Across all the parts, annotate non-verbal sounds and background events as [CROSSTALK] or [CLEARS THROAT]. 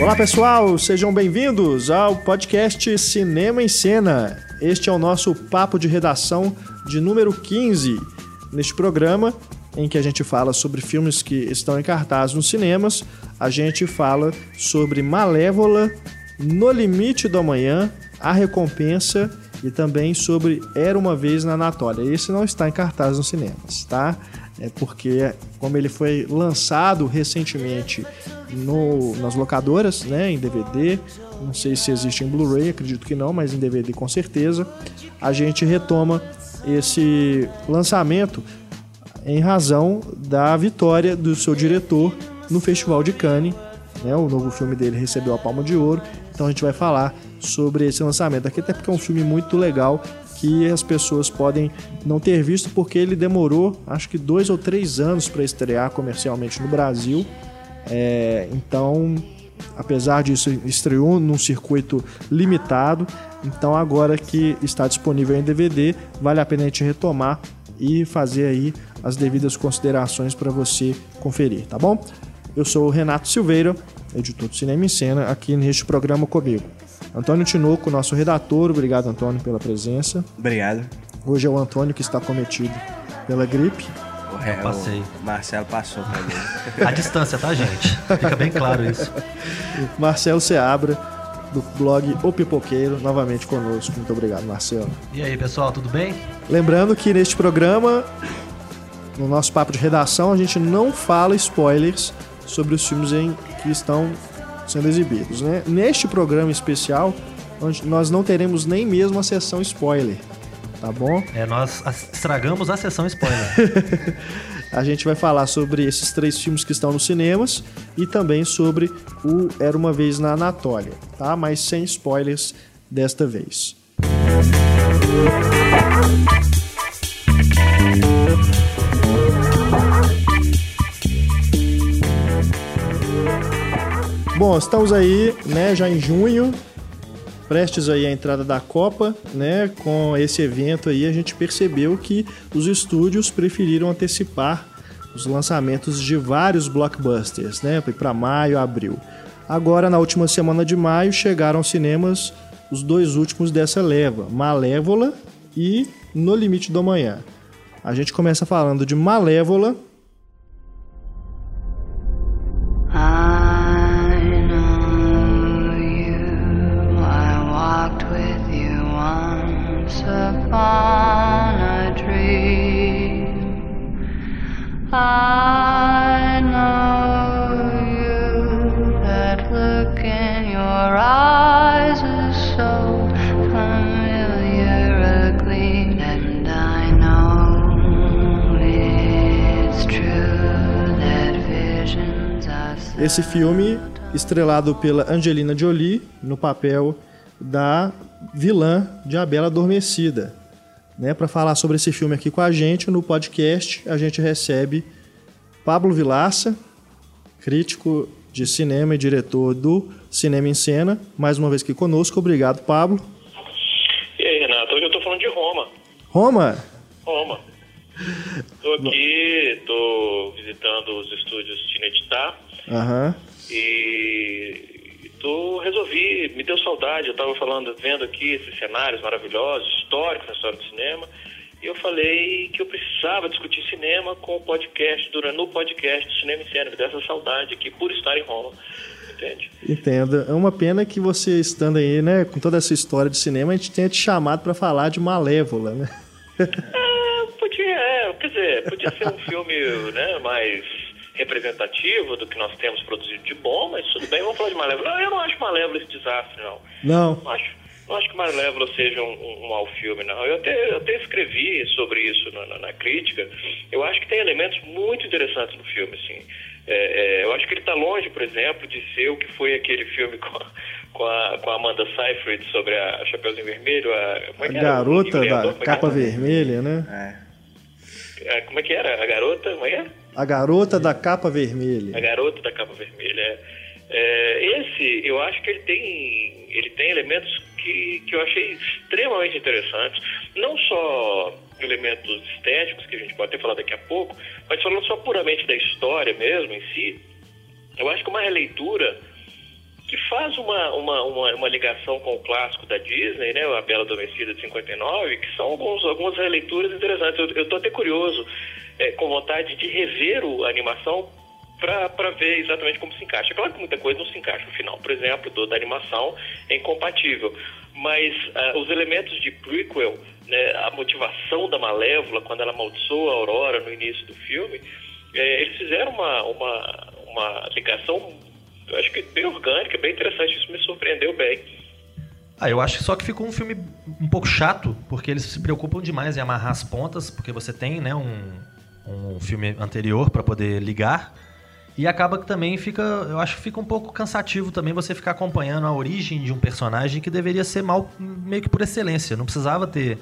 Olá pessoal, sejam bem-vindos ao podcast Cinema em Cena. Este é o nosso papo de redação de número 15. Neste programa, em que a gente fala sobre filmes que estão em cartaz nos cinemas, a gente fala sobre Malévola, No Limite do Amanhã, A Recompensa e também sobre Era uma Vez na Anatólia. Esse não está em cartaz nos cinemas, tá? É porque, como ele foi lançado recentemente no, nas locadoras, né, em DVD, não sei se existe em Blu-ray, acredito que não, mas em DVD com certeza, a gente retoma esse lançamento em razão da vitória do seu diretor no Festival de Cannes. Né, o novo filme dele recebeu a Palma de Ouro, então a gente vai falar sobre esse lançamento aqui, até porque é um filme muito legal que as pessoas podem não ter visto porque ele demorou acho que dois ou três anos para estrear comercialmente no Brasil. É, então, apesar disso, estreou num circuito limitado. Então, agora que está disponível em DVD, vale a pena a gente retomar e fazer aí as devidas considerações para você conferir, tá bom? Eu sou o Renato Silveira, editor do Cinema em Cena, aqui neste programa comigo. Antônio Tinoco, nosso redator, obrigado Antônio pela presença. Obrigado. Hoje é o Antônio que está cometido pela gripe. É, passei. o Marcelo passou pra mim. [LAUGHS] A distância, tá, gente? Fica bem claro isso. [LAUGHS] Marcelo Seabra, do blog O Pipoqueiro, novamente conosco. Muito obrigado, Marcelo. E aí, pessoal, tudo bem? Lembrando que neste programa, no nosso papo de redação, a gente não fala spoilers sobre os filmes em que estão sendo exibidos. Né? Neste programa especial, nós não teremos nem mesmo a sessão spoiler, tá bom? É, nós estragamos a sessão spoiler. [LAUGHS] a gente vai falar sobre esses três filmes que estão nos cinemas e também sobre o Era uma vez na Anatólia, tá? Mas sem spoilers desta vez. Bom, estamos aí, né, já em junho, prestes aí a entrada da Copa, né? Com esse evento aí a gente percebeu que os estúdios preferiram antecipar os lançamentos de vários blockbusters, né? Para maio, abril. Agora, na última semana de maio, chegaram aos cinemas os dois últimos dessa leva, Malévola e No Limite do Amanhã. A gente começa falando de Malévola, Esse filme, estrelado pela Angelina Jolie, no papel da vilã de A Bela Adormecida. Né, Para falar sobre esse filme aqui com a gente, no podcast, a gente recebe Pablo Vilaça, crítico de cinema e diretor do Cinema em Cena, mais uma vez aqui conosco. Obrigado, Pablo. E aí, Renato? Hoje eu estou falando de Roma. Roma? Roma. Estou aqui, estou visitando os estúdios Tinetitá Aham. E tu resolvi, me deu saudade, eu estava falando, vendo aqui esses cenários maravilhosos, históricos na história do cinema, e eu falei que eu precisava discutir cinema com o podcast, durante no podcast Cinema em Cena, me deu essa saudade aqui por estar em Roma. Entende? Entendo. É uma pena que você estando aí, né, com toda essa história de cinema, a gente tenha te chamado para falar de Malévola, né? É, [LAUGHS] podia, é, quer dizer, podia ser um filme, né, mais representativo do que nós temos produzido de bom, mas tudo bem, vamos falar de Malévola. Não, eu não acho Malévola esse desastre, não. Não. Não acho, não acho que Malévola seja um, um, um mau filme, não. Eu até, eu até escrevi sobre isso na, na, na, crítica. Eu acho que tem elementos muito interessantes no filme, assim. É, é, eu acho que ele está longe, por exemplo, de ser o que foi aquele filme [LAUGHS] com, com, a, com a Amanda Seyfried sobre a Chapeuzinho Vermelho. A, como é que a garota da capa vermelha, né? É. Como é que era? A garota? Como é que é? A Garota da Capa Vermelha. A Garota da Capa Vermelha, é. é. esse, eu acho que ele tem, ele tem elementos que, que eu achei extremamente interessantes. Não só elementos estéticos, que a gente pode até falar daqui a pouco, mas falando só puramente da história mesmo em si, eu acho que uma releitura que faz uma, uma, uma, uma, ligação com o clássico da Disney, né, A Bela Adormecida de 59, que são alguns, algumas releituras interessantes. Eu estou até curioso, é, com vontade de rever a animação para ver exatamente como se encaixa. Claro que muita coisa não se encaixa. O final, por exemplo, do, da animação é incompatível. Mas uh, os elementos de prequel, né, a motivação da Malévola, quando ela amaldiçoa a Aurora no início do filme, é, eles fizeram uma, uma, uma ligação acho que bem orgânica, bem interessante, isso me surpreendeu bem. Ah, eu acho só que ficou um filme um pouco chato, porque eles se preocupam demais em amarrar as pontas, porque você tem né, um, um filme anterior para poder ligar. E acaba que também fica, eu acho que fica um pouco cansativo também você ficar acompanhando a origem de um personagem que deveria ser mal meio que por excelência. Não precisava ter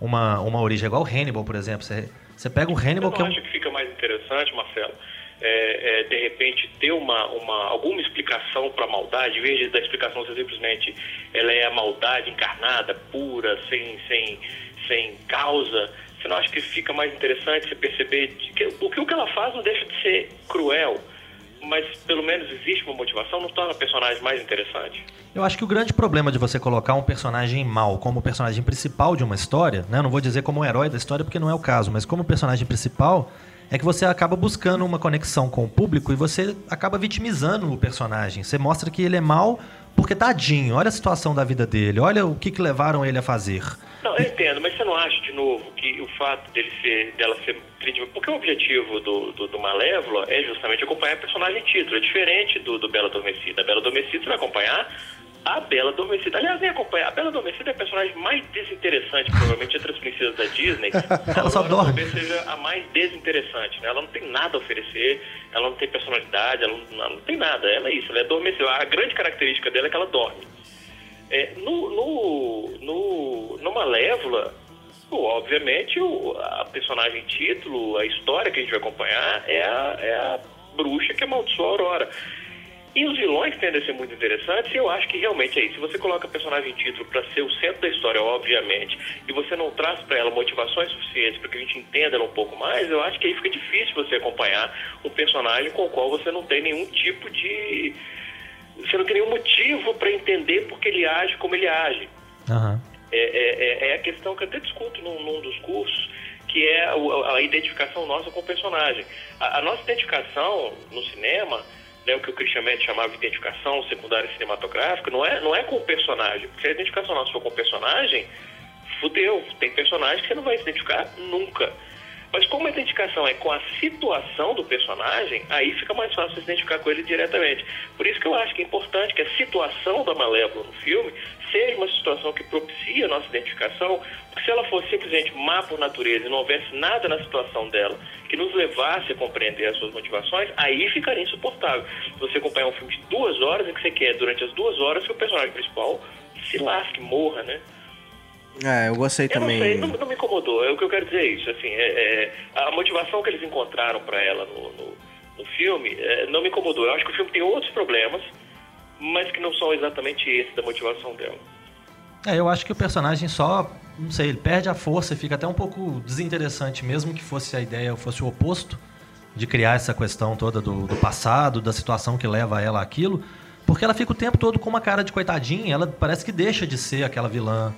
uma, uma origem, igual o Hannibal, por exemplo. Você, você pega o Hannibal eu que é um... acho que fica mais interessante, Marcelo, é, é, de repente ter uma, uma, alguma explicação para a maldade, em vez da explicação ser simplesmente ela é a maldade encarnada, pura, sem, sem, sem causa, você não acha que fica mais interessante você perceber que o que, o que ela faz não deixa de ser cruel, mas pelo menos existe uma motivação, não torna o personagem mais interessante? Eu acho que o grande problema de você colocar um personagem mal como personagem principal de uma história, né? não vou dizer como um herói da história porque não é o caso, mas como personagem principal, é que você acaba buscando uma conexão com o público e você acaba vitimizando o personagem. Você mostra que ele é mal porque tadinho, olha a situação da vida dele, olha o que, que levaram ele a fazer. Não, eu entendo, mas você não acha, de novo, que o fato dele ser, dela ser porque o objetivo do, do, do Malévola é justamente acompanhar o personagem título, é diferente do, do Bela Adormecida. A Bela Adormecida vai acompanhar a Bela Adormecida. Aliás, nem acompanhar. A Bela Adormecida é a personagem mais desinteressante, provavelmente, entre as princesas da Disney. [LAUGHS] ela só dorme. Talvez seja a mais desinteressante. Né? Ela não tem nada a oferecer, ela não tem personalidade, ela não, ela não tem nada. Ela é isso, ela é adormecida. A grande característica dela é que ela dorme. É, no, no, no, no Malévola, obviamente, o, a personagem título, a história que a gente vai acompanhar é a, é a bruxa que amaldiçoou a Aurora. E os vilões tendem a ser muito interessantes, e eu acho que realmente é isso. Se você coloca a personagem título para ser o centro da história, obviamente, e você não traz para ela motivações suficientes para que a gente entenda ela um pouco mais, eu acho que aí fica difícil você acompanhar um personagem com o qual você não tem nenhum tipo de. Você não tem nenhum motivo para entender porque ele age como ele age. Uhum. É, é, é, a questão que eu até discuto num, num dos cursos, que é a, a, identificação nossa com o personagem. A, a nossa identificação no cinema né, o que o Christian Mendes chamava de identificação secundária cinematográfica, não é, não é com o personagem. Porque se a identificação nossa for com o personagem, fudeu. Tem personagem que você não vai se identificar nunca. Mas como a identificação é com a situação do personagem, aí fica mais fácil se identificar com ele diretamente. Por isso que eu acho que é importante que a situação da Malévola no filme seja uma situação que propicia a nossa identificação, porque se ela fosse simplesmente má por natureza e não houvesse nada na situação dela que nos levasse a compreender as suas motivações, aí ficaria insuportável. Você acompanhar um filme de duas horas em que você quer, durante as duas horas, que o personagem principal se lasque, morra, né? É, eu gostei eu também. Não, sei, não, não, me incomodou. É o que eu quero dizer é isso. Assim, é, é a motivação que eles encontraram para ela no, no, no filme é, não me incomodou. Eu acho que o filme tem outros problemas, mas que não são exatamente esse da motivação dela. É, eu acho que o personagem só, não sei, ele perde a força e fica até um pouco desinteressante, mesmo que fosse a ideia, fosse o oposto de criar essa questão toda do, do passado, da situação que leva ela àquilo, porque ela fica o tempo todo com uma cara de coitadinha, ela parece que deixa de ser aquela vilã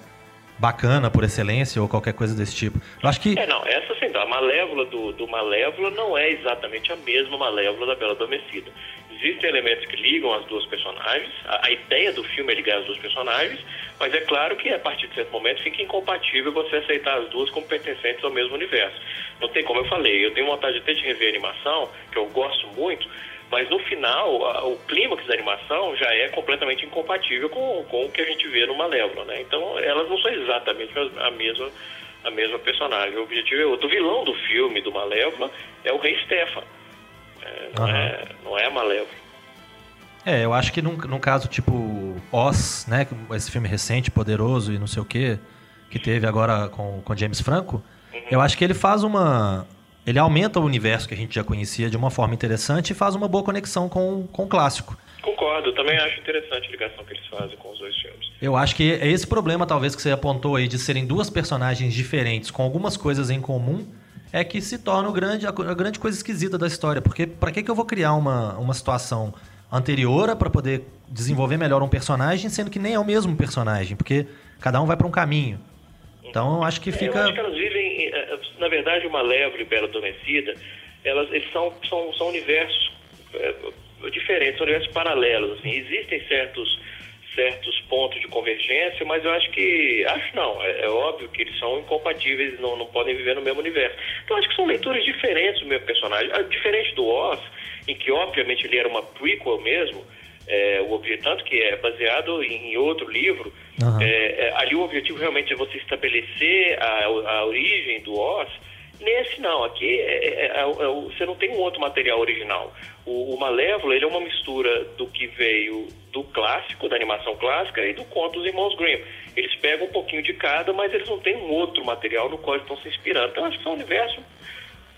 bacana por excelência ou qualquer coisa desse tipo. Eu acho que. É, não, essa sim, a Malévola do, do Malévola não é exatamente a mesma Malévola da Bela Adormecida. Existem elementos que ligam as duas personagens, a, a, ideia do filme é ligar as duas personagens, mas é claro que a partir de certo momento fica incompatível você aceitar as duas como pertencentes ao mesmo universo. Não tem como eu falei, eu tenho vontade até de rever a animação, que eu gosto muito, mas no final, a, o clímax da animação já é completamente incompatível com, com o que a gente vê no Malévola, né? Então, elas não são exatamente a mesma, a mesma personagem. O objetivo é outro. O vilão do filme, do Malévola, é o Rei Stefan. É, não, uhum. é, não é a Malévola. É, eu acho que num, num caso tipo Oz, né? Esse filme recente, poderoso e não sei o quê, que teve agora com, com James Franco, uhum. eu acho que ele faz uma, ele aumenta o universo que a gente já conhecia de uma forma interessante e faz uma boa conexão com, com o clássico. Concordo, também acho interessante a ligação que eles fazem com os dois filmes. Eu acho que é esse problema, talvez, que você apontou aí, de serem duas personagens diferentes, com algumas coisas em comum, é que se torna grande, a, grande coisa esquisita da história. Porque para que, que eu vou criar uma, uma situação anterior para poder desenvolver melhor um personagem, sendo que nem é o mesmo personagem, porque cada um vai para um caminho. Então eu acho que fica. É, eu acho que elas vivem, eh, eh, na verdade, uma Malévola e Bela Adormecida, elas, eles são, são, são universos é, diferentes, são universos paralelos. Assim. Existem certos certos pontos de convergência, mas eu acho que. Acho não, é, é óbvio que eles são incompatíveis, não, não podem viver no mesmo universo. Então acho que são leituras diferentes do mesmo personagem. Diferente do Oz, em que obviamente ele era uma prequel mesmo, é, o tanto que é baseado em outro livro, uhum. é, ali o objetivo realmente é você estabelecer a, a origem do Oz. Nesse não, aqui é, é, é, você não tem um outro material original. O, o Malévolo ele é uma mistura do que veio do clássico, da animação clássica e do conto dos Irmãos Grimm. Eles pegam um pouquinho de cada, mas eles não têm um outro material no qual estão se inspirando. Então acho que são universos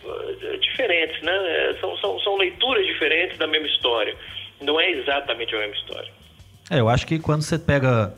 uh, diferentes, né? É, são, são, são leituras diferentes da mesma história. Não é exatamente a mesma história. É, eu acho que quando você pega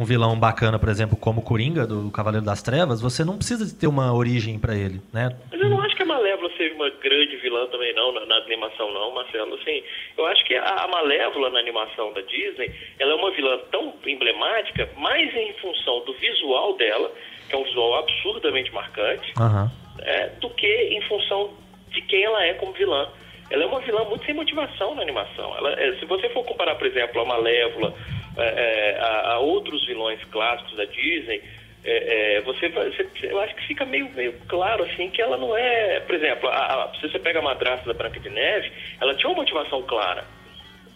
um vilão bacana, por exemplo, como o Coringa, do Cavaleiro das Trevas, você não precisa ter uma origem para ele, né? Mas eu não acho que a Malévola seja uma grande vilã também, não, na, na animação, não, Marcelo. Assim, eu acho que a, a, Malévola na animação da Disney, ela é uma vilã tão emblemática, mais em função do visual dela, que é um visual absurdamente marcante, uhum. é, do que em função de quem ela é como vilã. Ela é uma vilã muito sem motivação na animação. Ela, é, se você for comparar, por exemplo, a Malévola é, é, a, a, outros vilões clássicos da Disney, é, é, você, você, eu acho que fica meio, meio claro assim que ela não é, por exemplo, a, a, se você pega a madrasta da Branca de Neve, ela tinha uma motivação clara.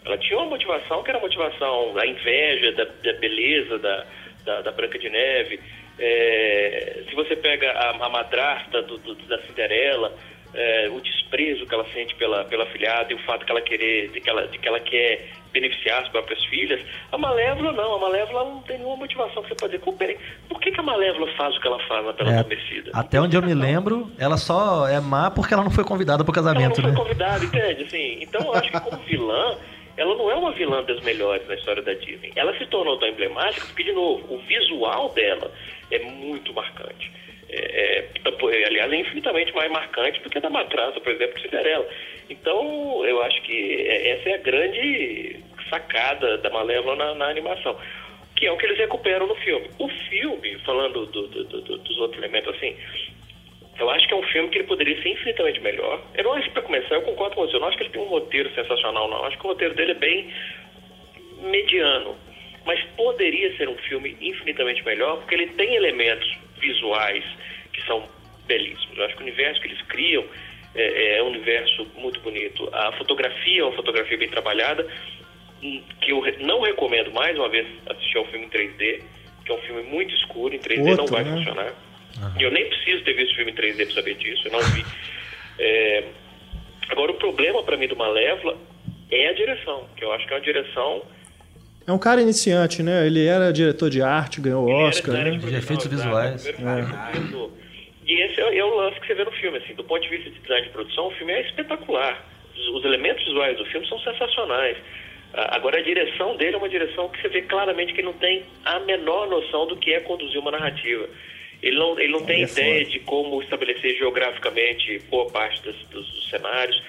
Ela tinha uma motivação que era a motivação da inveja, da, da beleza da, da, da, Branca de Neve. É, se você pega a, madrasta do, do, da Cinderela, é, o desprezo que ela sente pela, pela filhada e o fato que ela querer, de que ela, de que ela quer beneficiar as próprias filhas. A Malévola não, a Malévola não tem nenhuma motivação que você pode dizer, peraí, por que, que a Malévola faz o que ela faz na Pela é, Adormecida? Até onde eu me lembro, ela só é má porque ela não foi convidada para o casamento, ela não foi né? convidada, entende? Assim, então eu acho que como vilã, ela não é uma vilã das melhores na história da Disney. Ela se tornou tão emblemática porque, de novo, o visual dela é muito marcante. É, é, aliás, é infinitamente mais marcante do que a da Matraça, por exemplo, Cinderela. Então, eu acho que é, essa é a grande sacada da Malévola na, na animação, que é o que eles recuperam no filme. O filme, falando do, do, do, dos outros elementos assim, eu acho que é um filme que ele poderia ser infinitamente melhor. Eu não acho para começar, eu concordo com você, eu não acho que ele tem um roteiro sensacional, não. Eu acho que o roteiro dele é bem mediano. Mas poderia ser um filme infinitamente melhor, porque ele tem elementos visuais que são belíssimos. Eu acho que o universo que eles criam é, é um universo muito bonito. A fotografia é uma fotografia bem trabalhada, que eu não recomendo mais uma vez assistir ao filme em 3D, que é um filme muito escuro, em 3D Outro, não vai né? funcionar. Uhum. Eu nem preciso ter visto o filme em 3D para saber disso, eu não vi. É... Agora, o problema para mim do Malévola é a direção, que eu acho que é uma direção é um cara iniciante, né? Ele era diretor de arte, ganhou o Oscar, né? De efeitos visuais. É. E esse é, é, o lance que você vê no filme, assim. Do ponto de vista de design de produção, o filme é espetacular. Os, os elementos visuais do filme são sensacionais. Agora, a direção dele é uma direção que você vê claramente que ele não tem a menor noção do que é conduzir uma narrativa. Ele não, ele não tem é ideia foda. de como estabelecer geograficamente boa parte dos, dos cenários.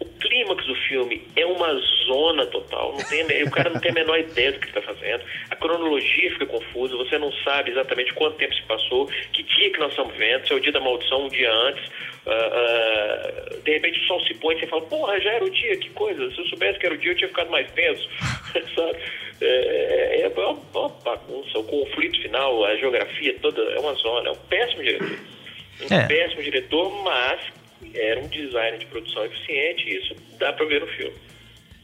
O clímax do filme é uma zona total. Não tem, o cara não tem a menor ideia do que está fazendo. A cronologia fica confusa. Você não sabe exatamente quanto tempo se passou, que dia que nós estamos vendo, se é o dia da maldição, um dia antes. Uh, uh, de repente o sol se põe e você fala, porra, já era o dia, que coisa. Se eu soubesse que era o dia, eu tinha ficado mais tenso. [LAUGHS] sabe? É, é, é, uma, uma bagunça. O conflito final, a geografia toda é uma zona. É um péssimo diretor. Um é. péssimo diretor, mas era um design de produção eficiente e isso dá para ver no filme.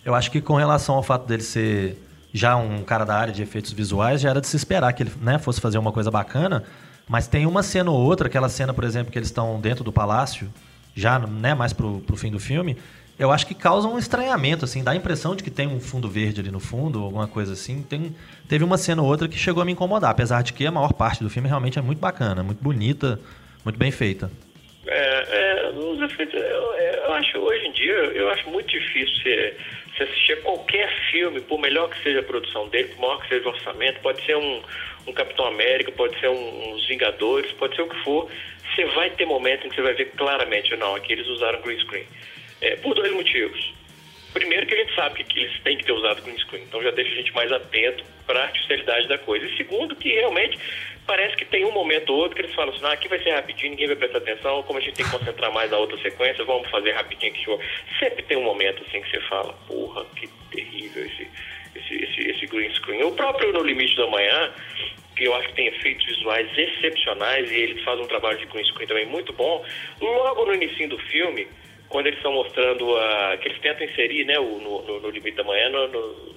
Eu acho que com relação ao fato dele ser já um cara da área de efeitos visuais, já era de se esperar que ele né, fosse fazer uma coisa bacana, mas tem uma cena ou outra, aquela cena, por exemplo, que eles estão dentro do palácio, já né, mais pro, pro fim do filme, eu acho que causa um estranhamento, assim, dá a impressão de que tem um fundo verde ali no fundo, alguma coisa assim. Tem, teve uma cena ou outra que chegou a me incomodar, apesar de que a maior parte do filme realmente é muito bacana, muito bonita, muito bem feita. É, é, os efeitos, eu, eu, acho, hoje em dia, eu acho muito difícil você, você assistir qualquer filme, por melhor que seja a produção dele, por maior que seja o orçamento, pode ser um, um Capitão América, pode ser um, uns Vingadores, pode ser o que for, você vai ter momentos em que você vai ver claramente, não, aqui eles usaram green screen. É, por dois motivos. Primeiro que a gente sabe que eles têm que ter usado green screen, então já deixa a gente mais atento para a artificialidade da coisa. E segundo que realmente parece que tem um momento ou outro que eles falam assim, ah, aqui vai ser rapidinho, ninguém vai prestar atenção, como a gente tem que concentrar mais na outra sequência, vamos fazer rapidinho aqui. Sempre tem um momento assim que você fala, porra, que terrível esse, esse, esse, esse green screen. O próprio No Limite da Manhã, que eu acho que tem efeitos visuais excepcionais e eles fazem um trabalho de green screen também muito bom, logo no início do filme quando eles estão mostrando a, que eles tentam inserir né, o, no, no, Limite da Manhã no,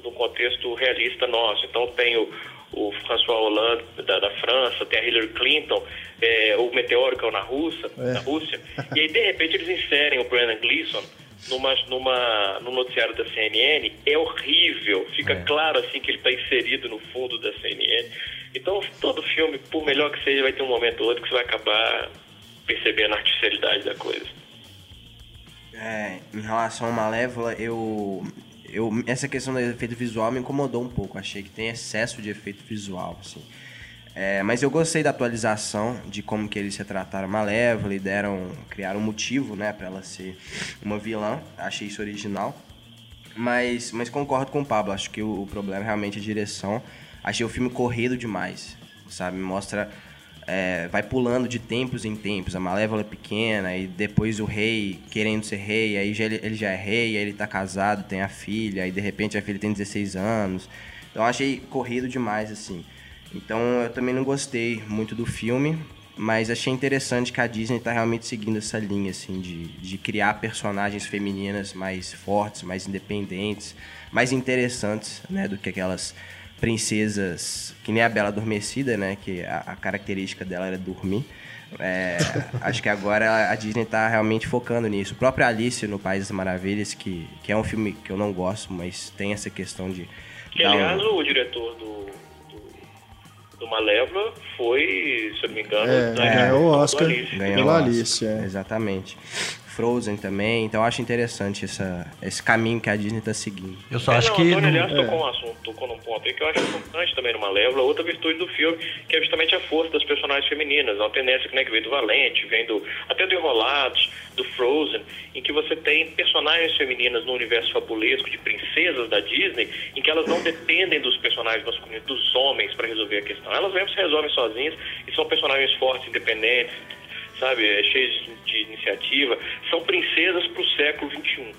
no, contexto realista nosso. Então tem o, o François Hollande da, da, França, tem a Hillary Clinton, é, o meteoro que é na Rússia, é. na Rússia, e aí de repente eles inserem o Brandon Gleeson numa, numa, no noticiário da CNN, é horrível, fica é. claro assim que ele está inserido no fundo da CNN. Então todo filme, por melhor que seja, vai ter um momento ou outro que você vai acabar percebendo a artificialidade da coisa. É, em relação ao Malévola, eu, eu essa questão do efeito visual me incomodou um pouco. Achei que tem excesso de efeito visual, assim. É, mas eu gostei da atualização de como que eles retrataram a Malévola e deram, criaram um motivo, né, para ela ser uma vilã. Achei isso original. Mas, mas concordo com o Pablo. Acho que o, o problema é realmente a direção. Achei o filme corrido demais, sabe? Mostra é, vai pulando de tempos em tempos. A Malévola é pequena, e depois o rei querendo ser rei, aí já, ele já é rei, aí ele tá casado, tem a filha, aí de repente a filha tem 16 anos. Então achei corrido demais, assim. Então eu também não gostei muito do filme, mas achei interessante que a Disney tá realmente seguindo essa linha, assim, de, de criar personagens femininas mais fortes, mais independentes, mais interessantes, né, do que aquelas princesas, que nem a Bela Adormecida, né? Que a, a característica dela era dormir. É, [LAUGHS] acho que agora a Disney está realmente focando nisso. O próprio Alice no País das Maravilhas, que, que é um filme que eu não gosto, mas tem essa questão de. Que, aliás, um... o diretor do, do, do Malévola foi, se eu não me engano, é, é, o Oscar ganhou Alice. É. Exatamente. Frozen também. Então eu acho interessante essa, esse caminho que a Disney está seguindo. Eu só é, acho não, que. Antônio, aliás, tocou, um assunto, tocou num ponto aí que eu acho importante também numa Malévola. Outra virtude do filme, que é justamente a força das personagens femininas. É uma tendência que, né, que vem do Valente, vem do, até do Enrolados, do Frozen, em que você tem personagens femininas no universo fabulesco de princesas da Disney, em que elas não dependem dos personagens masculinos, dos homens, para resolver a questão. Elas mesmas se resolvem sozinhas e são personagens fortes, independentes, sabe, é cheios de iniciativa, são princesas para o século XXI.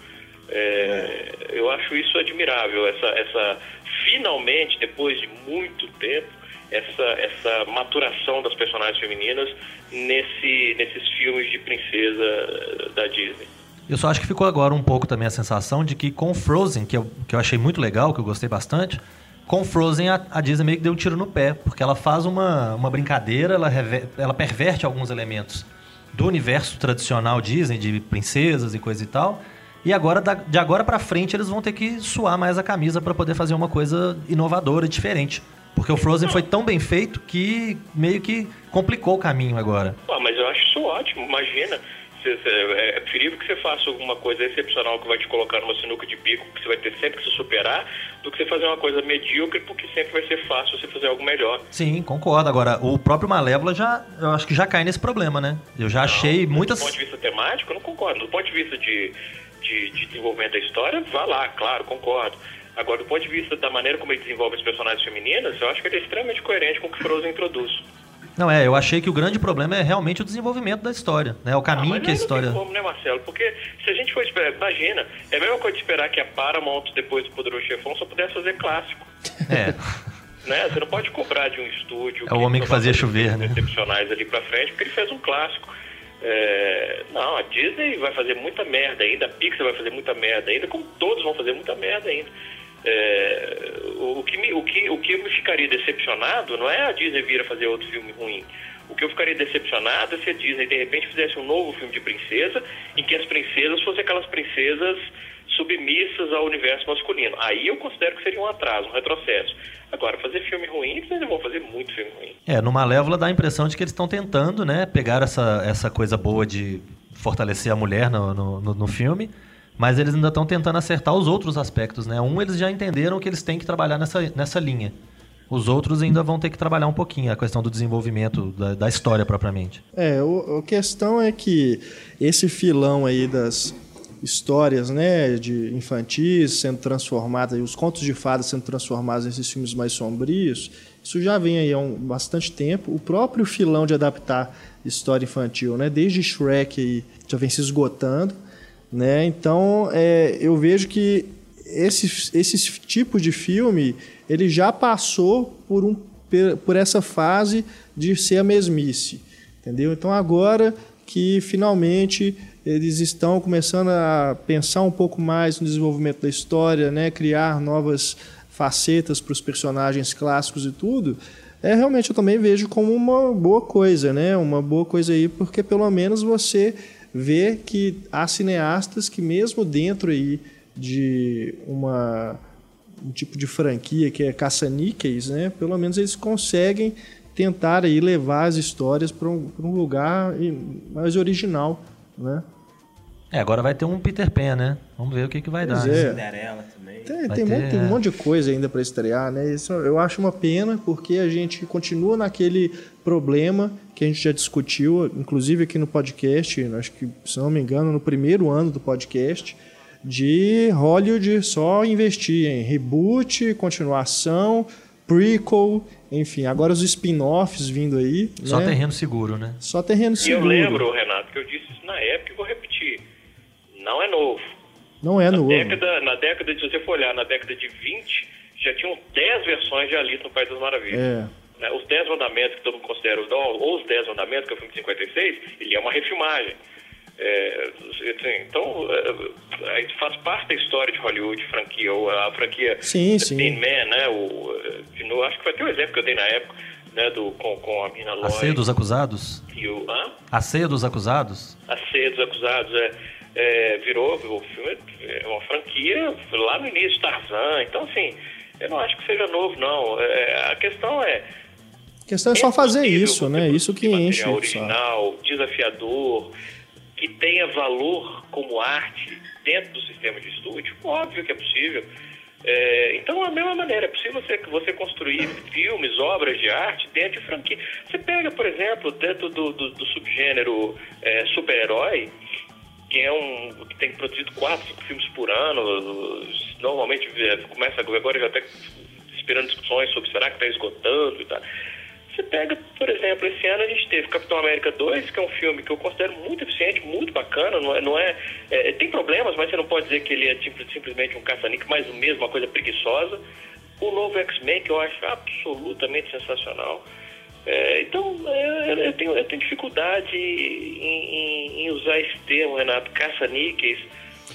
É, eu acho isso admirável, essa, essa finalmente, depois de muito tempo, essa, essa maturação das personagens femininas nesse, nesses filmes de princesa da Disney. Eu só acho que ficou agora um pouco também a sensação de que com Frozen, que eu, que eu achei muito legal, que eu gostei bastante, com Frozen a, a Disney meio que deu um tiro no pé, porque ela faz uma, uma brincadeira, ela, rever, ela perverte alguns elementos do universo tradicional Disney, de princesas e coisa e tal. E agora, de agora para frente, eles vão ter que suar mais a camisa para poder fazer uma coisa inovadora diferente. Porque o Frozen foi tão bem feito que meio que complicou o caminho agora. Ah, mas eu acho isso ótimo, imagina. É, é preferível que você faça alguma coisa excepcional que vai te colocar numa sinuca de bico, que você vai ter sempre que se superar, do que você fazer uma coisa medíocre, porque sempre vai ser fácil você fazer algo melhor. Sim, concordo. Agora, o próprio Malévola já, eu acho que já cai nesse problema, né? Eu já não, achei muitas. Do ponto de vista temático, eu não concordo. Do ponto de vista de, de, de desenvolvimento da história, vá lá, claro, concordo. Agora, do ponto de vista da maneira como ele desenvolve as personagens femininas, eu acho que ele é extremamente coerente com o que Frozen introduz. Não, é, eu achei que o grande problema é realmente o desenvolvimento da história, né? O caminho ah, que a história. Não tem como, né, Marcelo? Porque se a gente for esperar, imagina, é a mesma coisa de esperar que a Paramount, depois do Poderoso Chefão, só pudesse fazer clássico. É. [LAUGHS] né? Você não pode cobrar de um estúdio. É o homem que fazia chover, né? Excepcionais ali pra frente, porque ele fez um clássico. É... Não, a Disney vai fazer muita merda ainda, a Pixar vai fazer muita merda ainda, como todos vão fazer muita merda ainda. É, o, que me, o, que, o que me ficaria decepcionado não é a Disney vir a fazer outro filme ruim. O que eu ficaria decepcionado é se a Disney de repente fizesse um novo filme de princesa, em que as princesas fossem aquelas princesas submissas ao universo masculino. Aí eu considero que seria um atraso, um retrocesso. Agora, fazer filme ruim, eles vão fazer muito filme ruim. É, no Malévola dá a impressão de que eles estão tentando, né, pegar essa, essa coisa boa de fortalecer a mulher no, no, no filme mas eles ainda estão tentando acertar os outros aspectos, né? Um, eles já entenderam que eles têm que trabalhar nessa, nessa linha. Os outros ainda vão ter que trabalhar um pouquinho a questão do desenvolvimento da, da história propriamente. É, o, a questão é que esse filão aí das, histórias, né, de infantis sendo transformadas, os contos de fadas sendo transformados nesses filmes mais sombrios, isso já vem aí há um, bastante tempo. O próprio filão de adaptar história infantil, né, desde Shrek aí, já vem se esgotando, né? Então, é, eu vejo que esse, esse tipo de filme ele já passou por, um, por essa fase de ser a mesmice, entendeu? Então agora que finalmente eles estão começando a pensar um pouco mais no desenvolvimento da história, né? criar novas facetas para os personagens clássicos e tudo, é realmente eu também vejo como uma boa coisa, né? Uma boa coisa aí, porque pelo menos você vê que há cineastas que mesmo dentro aí de uma um tipo de franquia que é caça-níqueis, né? Pelo menos eles conseguem tentar aí levar as histórias para um, um, lugar mais original, né? É, agora vai ter um Peter Pan, né? Vamos ver o que, que vai pois dar. É. Cinderela também. Tem, tem, ter, é. um monte de coisa ainda para estrear, né? Isso eu acho uma pena, porque a gente continua naquele problema que a gente já discutiu, inclusive aqui no podcast, acho que, se não me engano, no primeiro ano do podcast, de Hollywood só investir em reboot, continuação, prequel, enfim, agora os spin-offs vindo aí. Só né? terreno seguro, né? Só terreno seguro. E eu lembro, Renato, que eu disse isso na época e vou repetir. Não é novo. Não é na novo. Década, na década de, se você for olhar, na década de 20, já tinham 10 versões de Alice no País das Maravilhas. É. Né? Os 10 Mandamentos, que todo mundo considera, ou os 10 Mandamentos, que é o filme de 56, ele é uma refilmagem. É, assim, então, é, faz parte da história de Hollywood, franquia, ou a franquia sim, sim. Man, né? O, acho que vai ter um exemplo que eu dei na época, né? Do, com, com a Mina Lloyd. A ceia dos acusados? E o, hã? A ceia dos acusados? A ceia dos acusados, é. É virou, o filme é uma franquia lá no início, Tarzan. Então, assim, eu não acho que seja novo, não. É, a questão é. A questão é só fazer isso, né? Isso que enche. original, desafiador que tenha valor como arte dentro do sistema de estúdio, óbvio que é possível. É, então, da mesma maneira, é possível você, você construir filmes, obras de arte dentro de franquia. Você pega, por exemplo, dentro do, do, do subgênero é, super-herói, que é um que tem produzido quatro, cinco filmes por ano, normalmente é, começa agora já está esperando discussões sobre será que está esgotando e tal. Você pega, por exemplo, esse ano a gente teve Capitão América 2, que é um filme que eu considero muito eficiente, muito bacana, não é, não é, é tem problemas, mas você não pode dizer que ele é simplesmente um caça-níquel, mas o mesmo, uma coisa preguiçosa. O novo X-Men, que eu acho absolutamente sensacional. É, então, é, eu, tenho, eu tenho dificuldade em, em, em usar esse termo, Renato, caça-níqueis,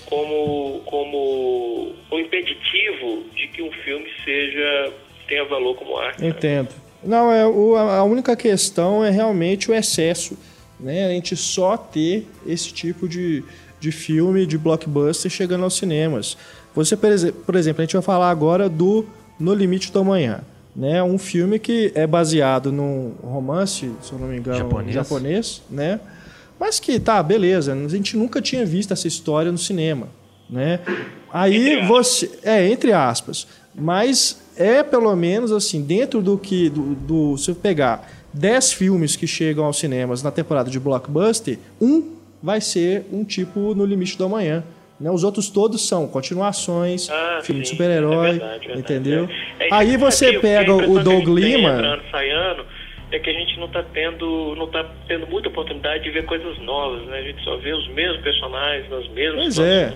como, como um impeditivo de que um filme seja tenha valor como arte. Entendo. Né? Não, é, o, a única questão é realmente o excesso. Né? A gente só ter esse tipo de, de filme, de blockbuster chegando aos cinemas. Você, por exemplo, a gente vai falar agora do No Limite do Amanhã. Né? Um filme que é baseado num romance, se eu não me engano, japonês, japonês né? mas que tá, beleza, a gente nunca tinha visto essa história no cinema. Né? Aí você. É, entre aspas. Mas é pelo menos assim, dentro do que. Do, do, se eu pegar 10 filmes que chegam aos cinemas na temporada de blockbuster, um vai ser um tipo no limite do amanhã. Né? Os outros todos são continuações, ah, filme de super-herói, é entendeu? É. É Aí você pega o Doug Lima. Entrando, saindo, é que a gente não está tendo, não tá tendo muita oportunidade de ver coisas novas, né? A gente só vê os mesmos personagens nas mesmas Pois é.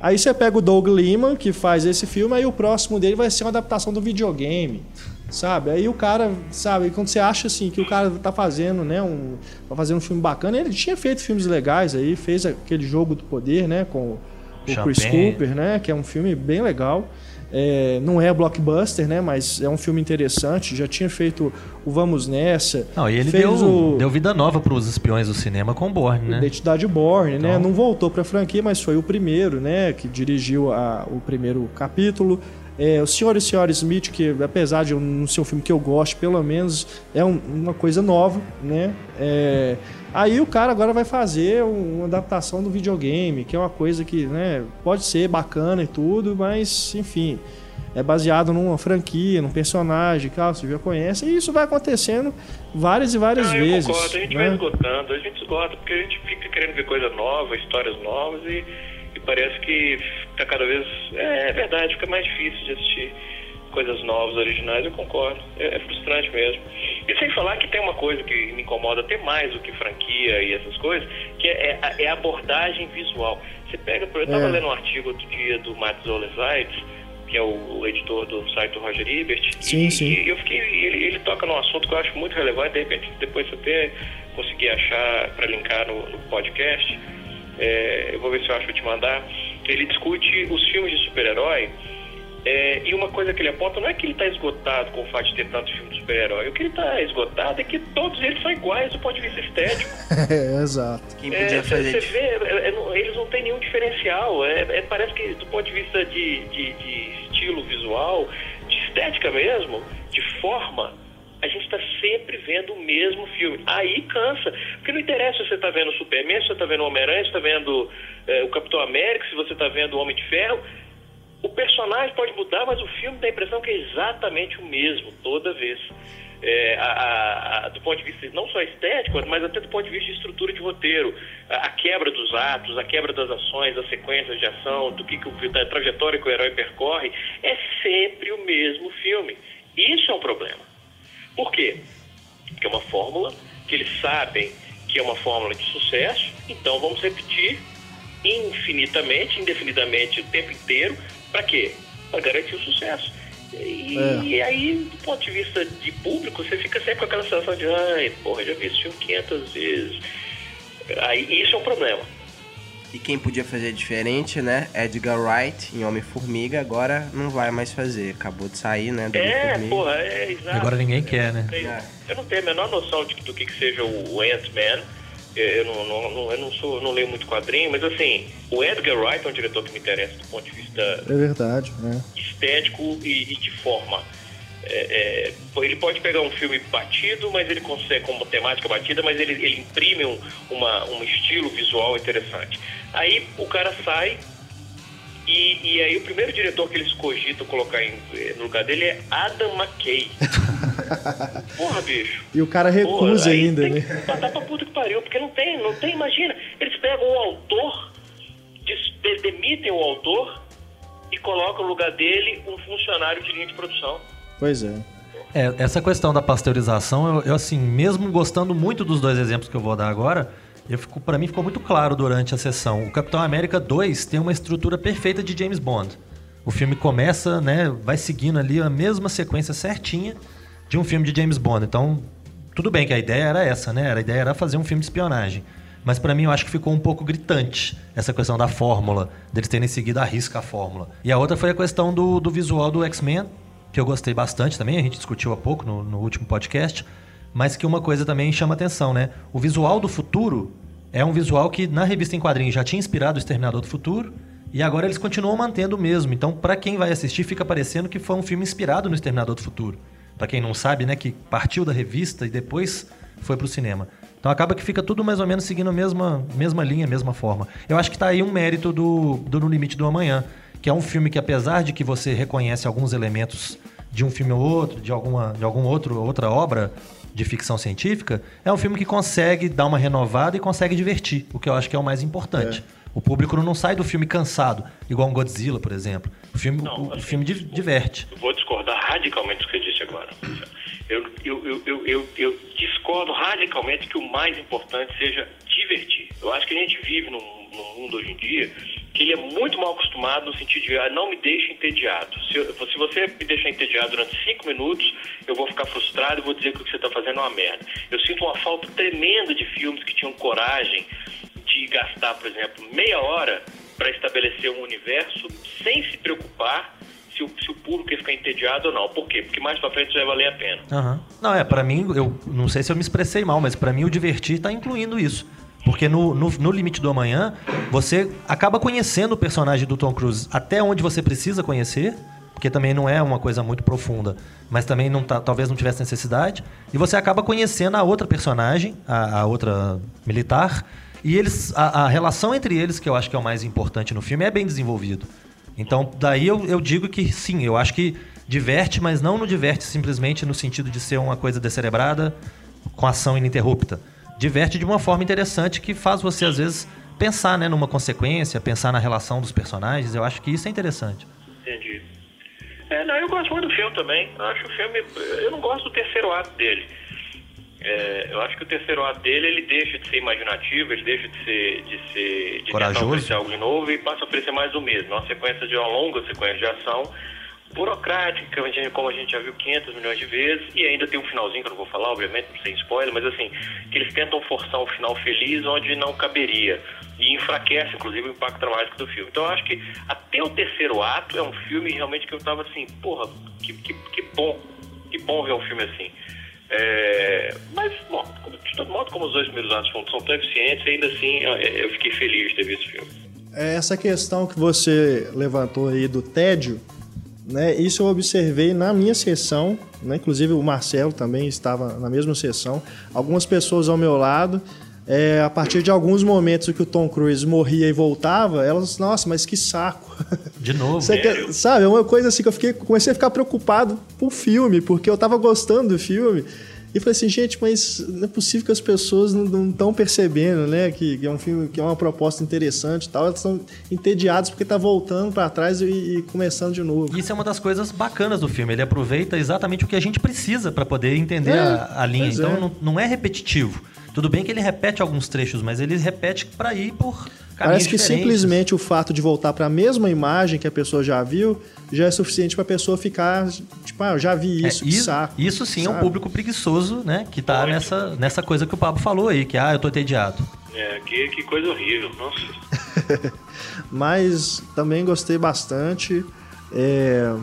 Aí você pega o Doug Liman, que faz esse filme, aí o próximo dele vai ser uma adaptação do videogame, sabe? Aí o cara, sabe, quando você acha assim que o cara tá fazendo, né, um, tá fazendo um filme bacana, ele tinha feito filmes legais aí, fez aquele jogo do poder, né, com o Chris Cooper, né, que é um filme bem legal. É, não é blockbuster, né? Mas é um filme interessante. Já tinha feito o Vamos Nessa. Não, e ele deu, o... deu vida nova para os espiões do cinema com Borne, né? Identidade Borne, né? então... né? Não voltou para a franquia, mas foi o primeiro, né? Que dirigiu a, o primeiro capítulo. É, o Senhor e Senhora Smith, que apesar de não ser um filme que eu gosto, pelo menos é um, uma coisa nova, né? É, aí o cara agora vai fazer uma adaptação do videogame, que é uma coisa que né, pode ser bacana e tudo, mas enfim, é baseado numa franquia, num personagem que você já conhece, e isso vai acontecendo várias e várias ah, vezes. Eu concordo, a gente né? vai esgotando, a gente esgota, porque a gente fica querendo ver coisas novas, histórias novas e parece que está cada vez. É, é, verdade, fica mais difícil de assistir coisas novas, originais, eu concordo. É, é, frustrante mesmo. E sem falar que tem uma coisa que me incomoda até mais do que franquia e essas coisas, que é, é, é a abordagem visual. Você pega, eu estava é. lendo um artigo outro dia do Matt Olivides, que é o, o, editor do site do Roger Ebert. Sim, e, sim. E eu fiquei, ele, ele toca num assunto que eu acho muito relevante, de repente depois você até conseguir achar para linkar no, no podcast. É, eu vou ver se eu acho te mandar. Ele discute os filmes de super-herói é, e uma coisa que ele aponta não é que ele está esgotado com o fato de ter tantos filmes de super-herói. O que ele está esgotado é que todos eles são iguais do ponto de vista estético. [LAUGHS] é, exato. Quem podia é, fazer você vê, é, é, eles não têm nenhum diferencial. É, parece que do ponto de vista de, de, de estilo visual, de estética mesmo, de forma, a gente está sempre vendo o mesmo filme. Aí cansa. Porque não interessa se você está vendo o Superman, se você está vendo o Homem-Aranha, se está vendo é, o Capitão América, se você está vendo o Homem de Ferro. O personagem pode mudar, mas o filme dá a impressão que é exatamente o mesmo, toda vez. É, a, a, do ponto de vista não só estético, mas até do ponto de vista de estrutura de roteiro, a, a quebra dos atos, a quebra das ações, as sequências de ação, do que, que da trajetória que o herói percorre, é sempre o mesmo filme. Isso é um problema. Por quê? Porque é uma fórmula que eles sabem que é uma fórmula de sucesso, então vamos repetir infinitamente, indefinidamente o tempo inteiro, para quê? Para garantir o sucesso. E, é. e, aí, do ponto de vista de público, você fica sempre com aquela sensação de, ai, porra, já vi esse filme 500 vezes. Aí, isso é um problema. E quem podia fazer diferente, né? Edgar Wright em Homem-Formiga, agora não vai mais fazer. Acabou de sair, né? é, porra, é, exato. Agora ninguém quer, né? Eu não tenho a menor noção de, do que, que seja o Ant-Man. Eu não, não, não, eu não, sou, não leio muito quadrinho, mas assim, o Edgar Wright é um diretor que me interessa do ponto de vista é verdade, né? estético e, e de forma. É, é, ele pode pegar um filme batido, mas ele consegue, como temática batida, mas ele, ele imprime um, uma, um estilo visual interessante. Aí o cara sai e, e, aí o primeiro diretor que eles cogitam colocar em, no lugar dele é Adam McKay. [LAUGHS] Porra, bicho. E o cara recusa Porra, ainda, tem né? Que pra puta que pariu, porque não tem, não tem, imagina. Eles pegam o autor, demitem o autor e colocam no lugar dele um funcionário de linha de produção. Pois é. É, essa questão da pasteurização, eu, eu, assim, mesmo gostando muito dos dois exemplos que eu vou dar agora, para mim ficou muito claro durante a sessão. O Capitão América 2 tem uma estrutura perfeita de James Bond. O filme começa, né, vai seguindo ali a mesma sequência certinha de um filme de James Bond. Então, tudo bem que a ideia era essa, né? A ideia era fazer um filme de espionagem. Mas para mim eu acho que ficou um pouco gritante essa questão da fórmula, deles terem seguido a risca a fórmula. E a outra foi a questão do, do visual do X-Men, que eu gostei bastante também, a gente discutiu há pouco no, no último podcast, mas que uma coisa também chama atenção, né? O visual do futuro é um visual que na revista em quadrinhos já tinha inspirado o Exterminador do Futuro, e agora eles continuam mantendo o mesmo. Então, para quem vai assistir, fica parecendo que foi um filme inspirado no Exterminador do Futuro. Para quem não sabe, né, que partiu da revista e depois foi para o cinema. Então acaba que fica tudo mais ou menos seguindo a mesma, mesma linha, a mesma forma. Eu acho que está aí um mérito do, do No Limite do Amanhã, que é um filme que apesar de que você reconhece alguns elementos de um filme ou outro, de alguma de algum outro outra obra de ficção científica, é um filme que consegue dar uma renovada e consegue divertir, o que eu acho que é o mais importante. É. O público não sai do filme cansado, igual um Godzilla, por exemplo. O filme, não, o, assim, o filme diverte. Vou discordar radicalmente do que você disse agora. Eu, eu, eu, eu, eu discordo radicalmente que o mais importante seja divertir. Eu acho que a gente vive num, num mundo hoje em dia que ele é muito mal acostumado no sentido de ah, não me deixe entediado. Se, se, você me deixar entediado durante cinco minutos, eu vou ficar frustrado e vou dizer que o que você está fazendo é uma merda. Eu sinto uma falta tremenda de filmes que tinham coragem de gastar, por exemplo, meia hora para estabelecer um universo sem se preocupar se o, se o público ia ficar entediado ou não. Por quê? Porque mais pra frente vai valer a pena. Uhum. Não, é, para mim, eu não sei se eu me expressei mal, mas para mim o divertir tá incluindo isso. Porque no, no, no, Limite do Amanhã, você acaba conhecendo o personagem do Tom Cruise até onde você precisa conhecer, porque também não é uma coisa muito profunda, mas também não tá, talvez não tivesse necessidade. E você acaba conhecendo a outra personagem, a, a outra militar, e eles a, a, relação entre eles, que eu acho que é o mais importante no filme, é bem desenvolvido. Então, daí eu, eu digo que sim, eu acho que diverte, mas não no diverte simplesmente no sentido de ser uma coisa descerebrada com ação ininterrupta. Diverte de uma forma interessante que faz você, às vezes, pensar né, numa consequência, pensar na relação dos personagens. Eu acho que isso é interessante. Entendi. É, não, eu gosto muito do filme também. Eu acho o filme. Eu não gosto do terceiro ato dele. É, eu acho que o terceiro ato dele ele deixa de ser imaginativo, ele deixa de ser de ser de Corajoso. tentar oferecer algo de novo e passa a oferecer mais do mesmo. Uma sequência de uma longa sequência de ação burocrática, como a gente- já viu 500 milhões de vezes, e ainda tem um finalzinho que eu não vou falar, obviamente, sem spoiler, mas assim, que eles tentam forçar um final feliz onde não caberia. E enfraquece, inclusive, o impacto dramático do filme. Então eu acho que até o terceiro ato é um filme realmente que eu tava assim, porra, que, que, que bom, que bom ver um filme assim. É, mas, bom, de todo modo, como os dois primeiros atos são, tão eficientes, ainda assim eu, fiquei feliz de ter visto o filme. É, Essa questão que você levantou aí do tédio, né? Isso eu observei na minha sessão, né? Inclusive o Marcelo também estava na mesma sessão. Algumas pessoas ao meu lado, é, a partir de alguns momentos que o Tom Cruise morria e voltava, elas, nossa, mas que saco. [LAUGHS] De novo. Você quer- sabe, é uma coisa assim que eu fiquei, comecei a ficar preocupado com o filme, porque eu tava gostando do filme. E falei assim, gente, mas não é possível que as pessoas não estão percebendo, né? Que, que é um filme, que é uma proposta interessante e tal. Elas estão entediadas porque tá voltando pra trás e, e começando de novo. Isso é uma das coisas bacanas do filme. Ele aproveita exatamente o que a gente precisa para poder entender É, a, a linha. Então é. não, não é repetitivo. Tudo bem que ele repete alguns trechos, mas ele repete para ir por Parece que simplesmente o fato de voltar para a mesma imagem que a pessoa já viu já é suficiente para a pessoa ficar tipo, ah, eu já vi É, isso, que isso, saco. isso sim é um sabe? público preguiçoso, né? Que tá Muito. nessa, nessa coisa que o Pablo falou aí, que ah, eu tô entediado. É, que, que coisa horrível, nossa. [LAUGHS] Mas também gostei bastante. É,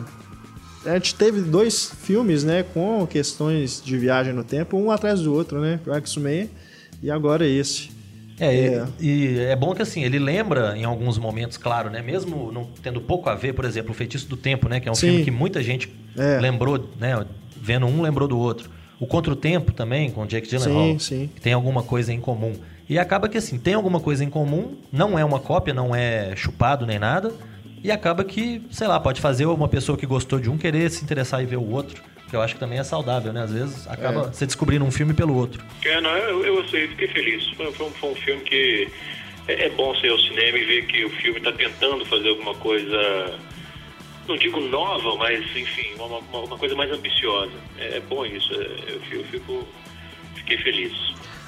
A gente teve dois filmes, né, com questões de viagem no tempo, um atrás do outro, né? O X-Men e agora esse. É, É. E, e é bom que assim, ele lembra em alguns momentos, claro, né? Mesmo não tendo pouco a ver, por exemplo, o Feitiço do Tempo, né? Que é um Sim. filme que muita gente É. lembrou, né? Vendo um, lembrou do outro. O Contra o Tempo também, com o Jake Gyllenhaal, Sim, sim. que tem alguma coisa em comum. E acaba que assim, tem alguma coisa em comum, não é uma cópia, não é chupado nem nada, e acaba que, sei lá, pode fazer uma pessoa que gostou de um querer se interessar e ver o outro, que eu acho que também é saudável, né? Às vezes acaba É. você descobrindo um filme pelo outro. É, não, eu, eu, sei, fiquei feliz. Foi, foi um, foi um filme que é, é bom ser ao cinema e ver que o filme está tentando fazer alguma coisa, não digo nova, mas enfim, uma, uma, uma coisa mais ambiciosa. É, é bom isso, é, eu, fico- eu fico, fiquei feliz.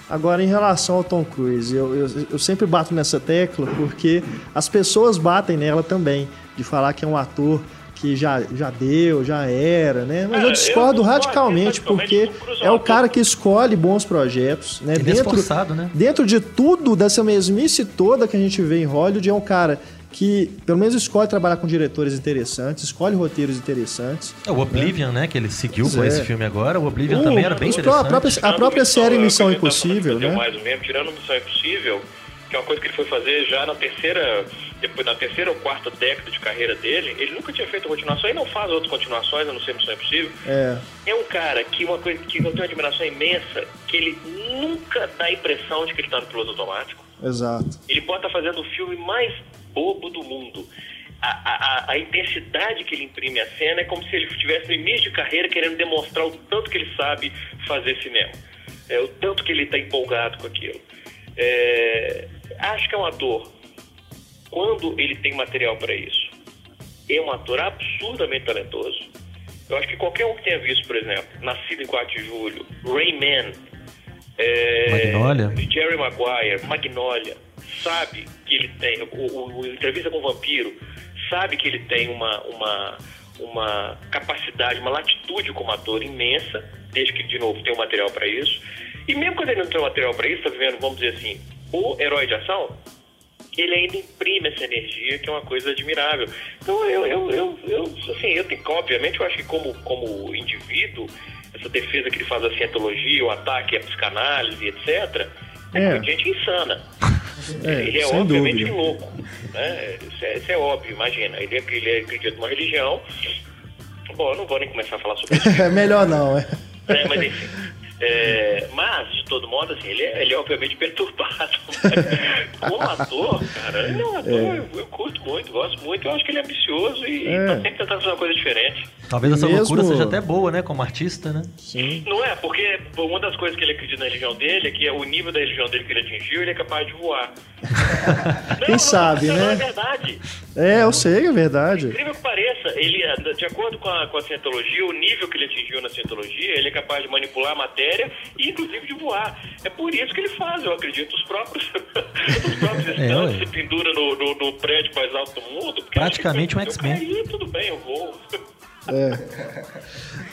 Agora, em relação ao Tom Cruise, eu, eu, eu sempre bato nessa tecla porque as pessoas batem nela também, de falar que é um ator que já, já deu, já era, né? Mas É, eu eu discordo discordo, radicalmente, radicalmente, porque é é um o cara que escolhe bons projetos, né? Ele é esforçado, né? Dentro de tudo, dessa mesmice toda que a gente vê em Hollywood, é um cara que, pelo menos, escolhe trabalhar com diretores interessantes, escolhe roteiros interessantes. É, o Oblivion, né? Que ele seguiu Pois com é. esse filme agora. O Oblivion Uh, também era bem interessante. a própria- a própria série eu Missão fazer Impossível, né? mais o mesmo, tirando Missão Impossível, que é uma coisa que ele foi fazer já na terceira, depois na terceira ou quarta década de carreira dele, ele nunca tinha feito continuação e não faz outras continuações, a não ser Missão Impossível. É, É um cara que uma coisa que eu tenho uma admiração imensa, que ele nunca dá a impressão de que ele está no piloto automático. exato. Ele pode estar fazendo o filme mais bobo do mundo. A, a, a- a intensidade que ele imprime à cena é como se ele estivesse no início de carreira querendo demonstrar o tanto que ele sabe fazer cinema. É, o tanto que ele está empolgado com aquilo. É, acho que é um ator, quando ele tem material para isso, é um ator absurdamente talentoso. Eu acho que qualquer um que tenha visto, por exemplo, Nascido em 4 de Julho, Rayman, é, Magnolia. Jerry Maguire, Magnolia, sabe que ele tem, o, o- o Entrevista com o Vampiro, sabe que ele tem uma, uma, uma capacidade, uma latitude como ator imensa, desde que, de novo, tem um material para isso. E mesmo quando ele não tem um material para isso, tá vivendo, vamos dizer assim, o herói de ação, ele ainda imprime essa energia, que é uma coisa admirável. Então, eu, eu, eu, eu assim, eu tenho, obviamente, eu acho que como, como indivíduo, essa defesa que ele faz da cientologia, o ataque à psicanálise, etc., é, É. gente insana. [LAUGHS] É, ele é obviamente dúvida. louco. Né? Isso, é, isso é óbvio, imagina. Ele, é- ele acredita numa religião. Bom, eu não vou nem começar a falar sobre isso. [LAUGHS] É melhor não, é. É, mas enfim. É, mas, de todo modo, assim, ele é, ele é obviamente perturbado. [LAUGHS] Como ator, cara, ele é um ator, eu, eu curto muito, gosto muito. Eu acho que ele é ambicioso e É. tá sempre tentando fazer uma coisa diferente. Talvez essa Mesmo- loucura seja até boa, né? Como artista, né? Sim. Não é, porque uma das coisas que ele acredita na religião dele é que o nível da religião dele que ele atingiu, ele é capaz de voar. [LAUGHS] Quem sabe, não, né? É verdade. É, eu sei, é verdade. Incrível que pareça, ele, de acordo com a, com a cientologia, o nível que ele atingiu na cientologia, ele é capaz de manipular a matéria e inclusive de voar. É por isso que ele faz, eu acredito, os próprios, [LAUGHS] os próprios É, estantes ué. se pendura no, no, no prédio mais alto do mundo. Praticamente um X-Men. tudo bem, eu vou.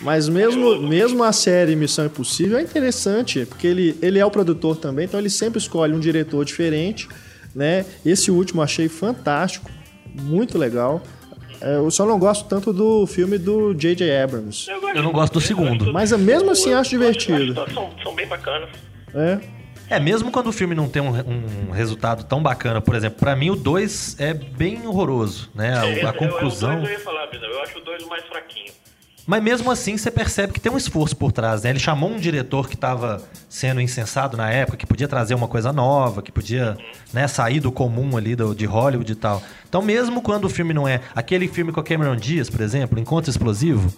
Mas mesmo, mesmo a série Missão Impossível é interessante, porque ele, ele é o produtor também, então ele sempre escolhe um diretor diferente, né? Esse último eu achei fantástico, muito legal. É, eu só não gosto tanto do filme do J.J. Abrams. Eu não gosto do segundo. Mas mesmo assim acho divertido. São, são bem bacanas. É, É, mesmo quando o filme não tem um, um resultado tão bacana, por exemplo, pra mim o 2 é bem horroroso, né? A, É, a é, conclusão. É, eu ia falar, Bisão, eu acho o dois o mais fraquinho. Mas mesmo assim você percebe que tem um esforço por trás, né? Ele chamou um diretor que estava sendo insensado na época, que podia trazer uma coisa nova, que podia né, sair do comum ali do, de Hollywood e tal. Então mesmo quando o filme não é... Aquele filme com a Cameron Diaz, por exemplo, Encontro Explosivo,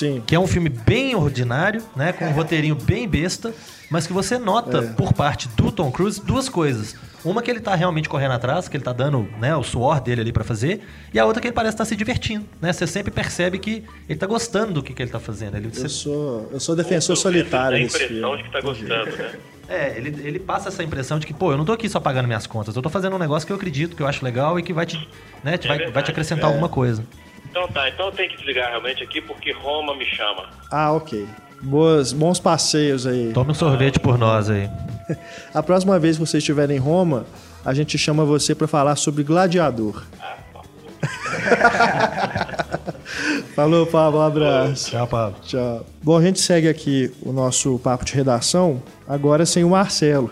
sim. que é um filme bem ordinário, né? Com um roteirinho bem besta, mas que você nota por parte do Tom Cruise duas coisas. Uma que ele tá realmente correndo atrás, que ele tá dando né, o suor dele ali pra fazer, e a outra que ele parece estar se divertindo, né? Você sempre percebe que ele tá gostando do que, que ele tá fazendo. Ele, você- Eu sou, eu sou defensor solitário a nesse impressão filme. de que tá gostando, né? [LAUGHS] É, ele, ele passa essa impressão de que, pô, eu não tô aqui só pagando minhas contas, eu tô fazendo um negócio que eu acredito, que eu acho legal e que vai te, né, te- vai, verdade, vai te acrescentar alguma coisa. Então tá, então eu tenho que desligar realmente aqui porque Roma me chama. Ah, ok. Boas, bons passeios aí. Tome um sorvete por nós aí. [LAUGHS] A próxima vez que você estiver em Roma, a gente chama você para falar sobre Gladiador. [LAUGHS] Falou, Pablo, um abraço. Tchau, Pablo. Tchau. Bom, a gente segue aqui o nosso papo de redação, agora sem o Marcelo.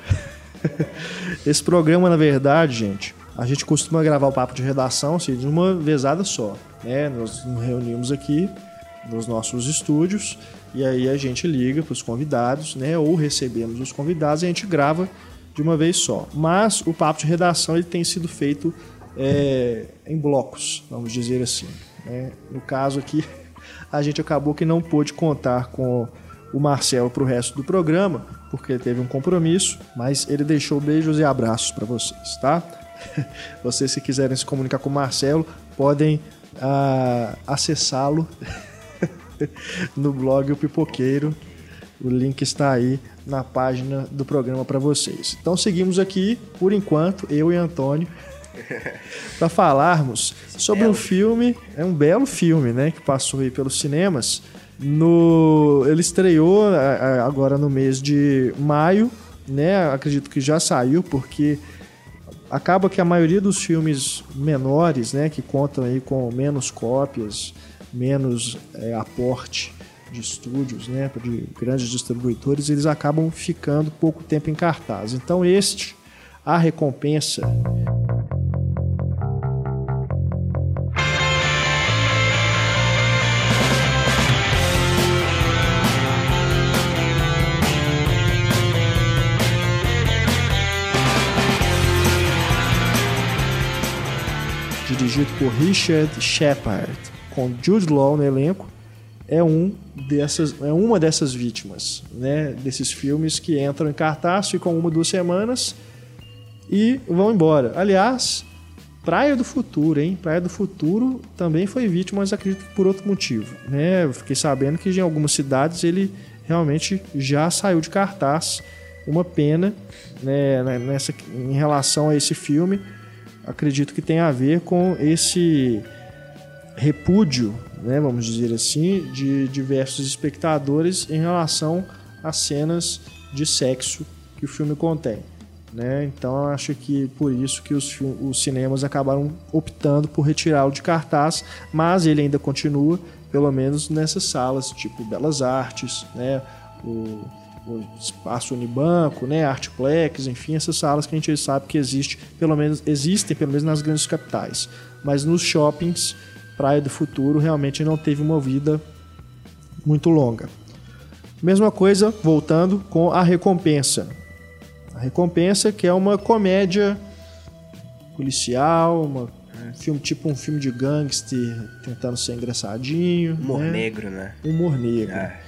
[LAUGHS] Esse programa, na verdade, gente, a gente costuma gravar o papo de redação assim, de uma vezada só. Né? Nós nos reunimos aqui nos nossos estúdios e aí a gente liga para os convidados, né? Ou recebemos os convidados e a gente grava de uma vez só. Mas o papo de redação ele tem sido feito é, em blocos, vamos dizer assim. né? No caso aqui, [LAUGHS] a gente acabou que não pôde contar com o Marcelo para o resto do programa, porque ele teve um compromisso, mas ele deixou beijos e abraços para vocês, tá? [LAUGHS] Vocês, se quiserem se comunicar com o Marcelo, podem ah, acessá-lo [LAUGHS] no blog O Pipoqueiro. O link está aí na página do programa para vocês. Então seguimos aqui, por enquanto, eu e Antônio, [LAUGHS] para falarmos sobre um filme, é um belo filme, né, que passou aí pelos cinemas. No, ele estreou a- a- agora no mês de maio, né? Acredito que já saiu porque acaba que a maioria dos filmes menores, né, que contam aí com menos cópias, menos é, aporte de estúdios, né, de grandes distribuidores, eles acabam ficando pouco tempo em cartaz. Então este, a recompensa, dirigido por Richard Shepard, com Jude Law no elenco, é um dessas, é uma dessas vítimas, né, desses filmes que entram em cartaz, ficam uma duas semanas e vão embora. Aliás, Praia do Futuro, hein? Praia do Futuro também foi vítima, mas acredito que por outro motivo, né? Fiquei sabendo que em algumas cidades ele realmente já saiu de cartaz. Uma pena, né, nessa em relação a esse filme, acredito que tem a ver com esse repúdio, né, vamos dizer assim, de diversos espectadores em relação às cenas de sexo que o filme contém. Né? Então acho que por isso que os, os cinemas acabaram optando por retirá-lo de cartaz, mas ele ainda continua, pelo menos nessas salas, tipo Belas Artes, né? o, o Espaço Unibanco, né? Artplex, enfim, essas salas que a gente sabe que existe, pelo menos existem pelo menos nas grandes capitais. Mas nos shoppings, Praia do Futuro realmente não teve uma vida muito longa. Mesma coisa, voltando com a recompensa. A recompensa que é uma comédia policial, uma, um filme tipo um filme de gangster tentando ser engraçadinho, Humor né? negro, né? humor negro. É.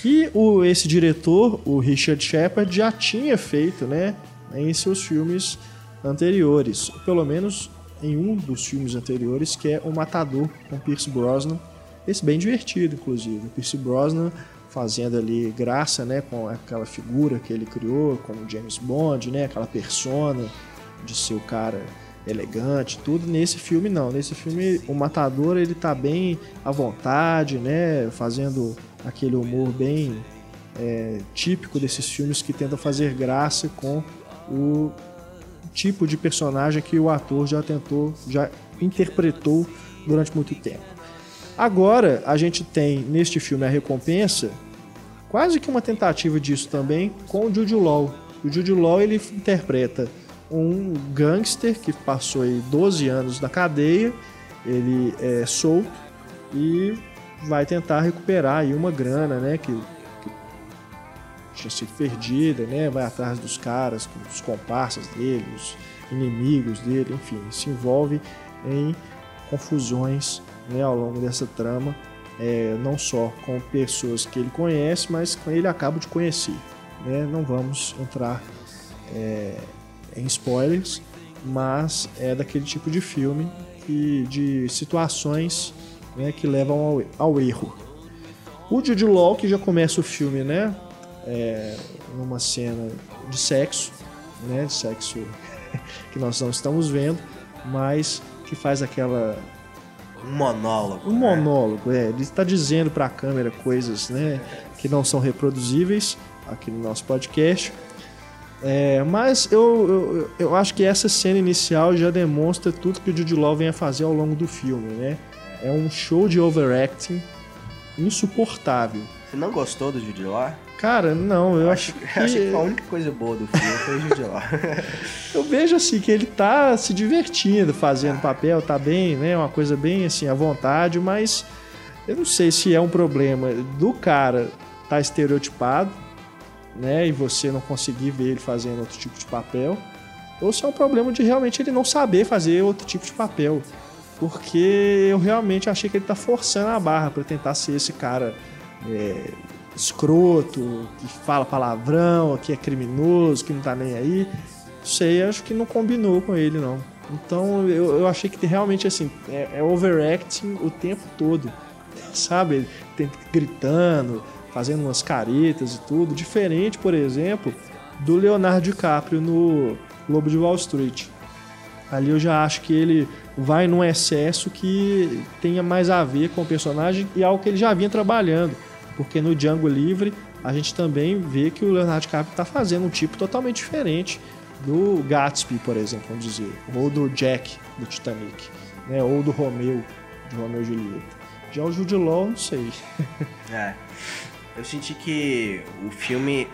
Que o, esse diretor, o Richard Shepard, já tinha feito, né? Em seus filmes anteriores, pelo menos em um dos filmes anteriores, que é O Matador, com Pierce Brosnan. Esse bem divertido, inclusive. Pierce Brosnan fazendo ali graça, né, com aquela figura que ele criou, como James Bond, né, aquela persona de ser o cara elegante, tudo. Nesse filme não, nesse filme o matador ele tá bem à vontade, né, fazendo aquele humor bem é, típico desses filmes que tentam fazer graça com o tipo de personagem que o ator já tentou, já interpretou durante muito tempo. Agora a gente tem neste filme a recompensa, quase que uma tentativa disso também com o Jude Law. O Jude Law ele interpreta um gangster que passou aí 12 anos na cadeia, ele é solto e vai tentar recuperar aí uma grana, né, que, que tinha sido perdida, né, vai atrás dos caras, dos comparsas dele, os inimigos dele, enfim, se envolve em confusões né, ao longo dessa trama, é, não só com pessoas que ele conhece, mas com ele acaba de conhecer. Né? Não vamos entrar é, em spoilers, mas é daquele tipo de filme e de situações né, que levam ao, ao, erro. O Jude Law, que já começa o filme, né, é, numa cena de sexo, né, de sexo [LAUGHS] que nós não estamos vendo, mas que faz aquela um monólogo. Um né? monólogo, é. Ele está dizendo para a câmera coisas, né, que não são reproduzíveis aqui no nosso podcast. É, mas eu, eu, eu, acho que essa cena inicial já demonstra tudo que o Jude Law vem a fazer ao longo do filme, né? É um show de overacting insuportável. Você não gostou do Jude Law? Cara, não, eu acho, acho que... acho que a única coisa boa do filme foi o Jude Law. [LAUGHS] eu vejo assim que ele tá se divertindo fazendo papel, tá bem, né? Uma coisa bem assim à vontade, mas eu não sei se é um problema do cara tá estereotipado né, e você não conseguir ver ele fazendo outro tipo de papel, ou se é um problema de realmente ele não saber fazer outro tipo de papel. Porque eu realmente achei que ele está forçando a barra para tentar ser esse cara é, escroto, que fala palavrão, que é criminoso, que não tá nem aí. Não sei, acho que não combinou com ele, não. Então eu, eu achei que realmente assim, é, é overacting o tempo todo. [LAUGHS] Sabe? Ele tem gritando, fazendo umas caretas e tudo, diferente, por exemplo, do Leonardo DiCaprio no Lobo de Wall Street. Ali eu já acho que ele vai num excesso que tenha mais a ver com o personagem e algo que ele já vinha trabalhando, porque no Django Livre a gente também vê que o Leonardo DiCaprio está fazendo um tipo totalmente diferente do Gatsby, por exemplo, vamos dizer, ou do Jack do Titanic, né? ou do Romeu, de Romeu e Julieta. Já o Jude Law, não sei. [LAUGHS] É. Eu senti que o filme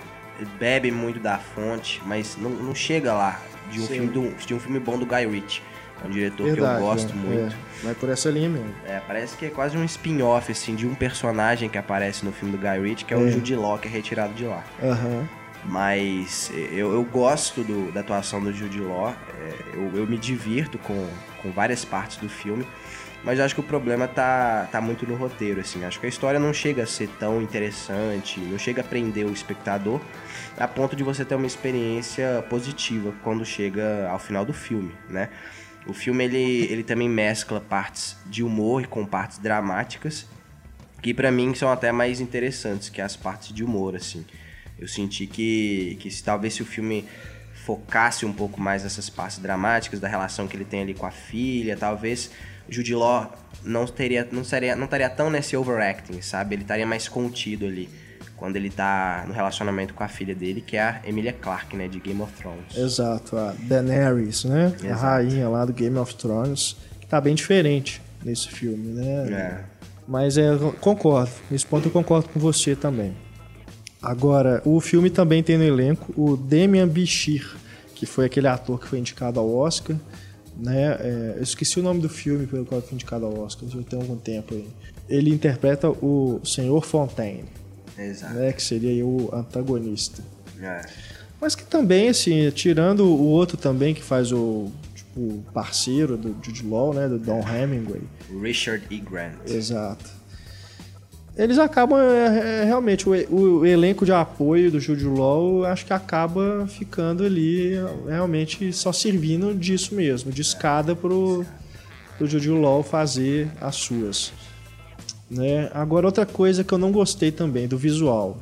bebe muito da fonte, mas não, não chega lá de um, filme do, de um filme bom do Guy Ritchie. É um diretor Verdade, que eu gosto é, muito. É. Vai por essa linha mesmo. É, parece que é quase um spin-off, assim, de um personagem que aparece no filme do Guy Ritchie, que é, é. o Jude Law, que é retirado de lá. Uhum. Mas eu, eu gosto do, da atuação do Jude Law, é, eu, eu me divirto com, com várias partes do filme. Mas acho que o problema tá, tá muito no roteiro, assim. Acho que a história não chega a ser tão interessante, não chega a prender o espectador a ponto de você ter uma experiência positiva quando chega ao final do filme, né? O filme ele, ele também mescla partes de humor com partes dramáticas, que para mim são até mais interessantes que as partes de humor, assim. Eu senti que, que se, talvez se o filme focasse um pouco mais nessas partes dramáticas da relação que ele tem ali com a filha, talvez Jude Law não teria, não seria, não estaria tão nesse overacting, sabe? Ele estaria mais contido ali quando ele tá no relacionamento com a filha dele, que é a Emilia Clarke, né, de Game of Thrones. Exato, a Daenerys, né? Exato. A rainha lá do Game of Thrones, que tá bem diferente nesse filme, né? É. Mas é, concordo, nesse ponto eu concordo com você também. Agora, o filme também tem no elenco o Demian Bichir, que foi aquele ator que foi indicado ao Oscar né? É, eu esqueci o nome do filme pelo qual foi indicado ao Oscar, já tem algum tempo aí. Ele interpreta o Senhor Fontaine, Exato. Né, que seria o antagonista. É. Mas que também, assim, tirando o outro também que faz o tipo, parceiro do Jude Law, né, do Don Hemingway. Richard E. Grant. Exato. eles acabam é, é, realmente o, o, elenco de apoio do Jude Law acho que acaba ficando ali realmente só servindo disso mesmo, de escada pro, pro Jude Law fazer as suas. Né? Agora outra coisa que eu não gostei também do visual.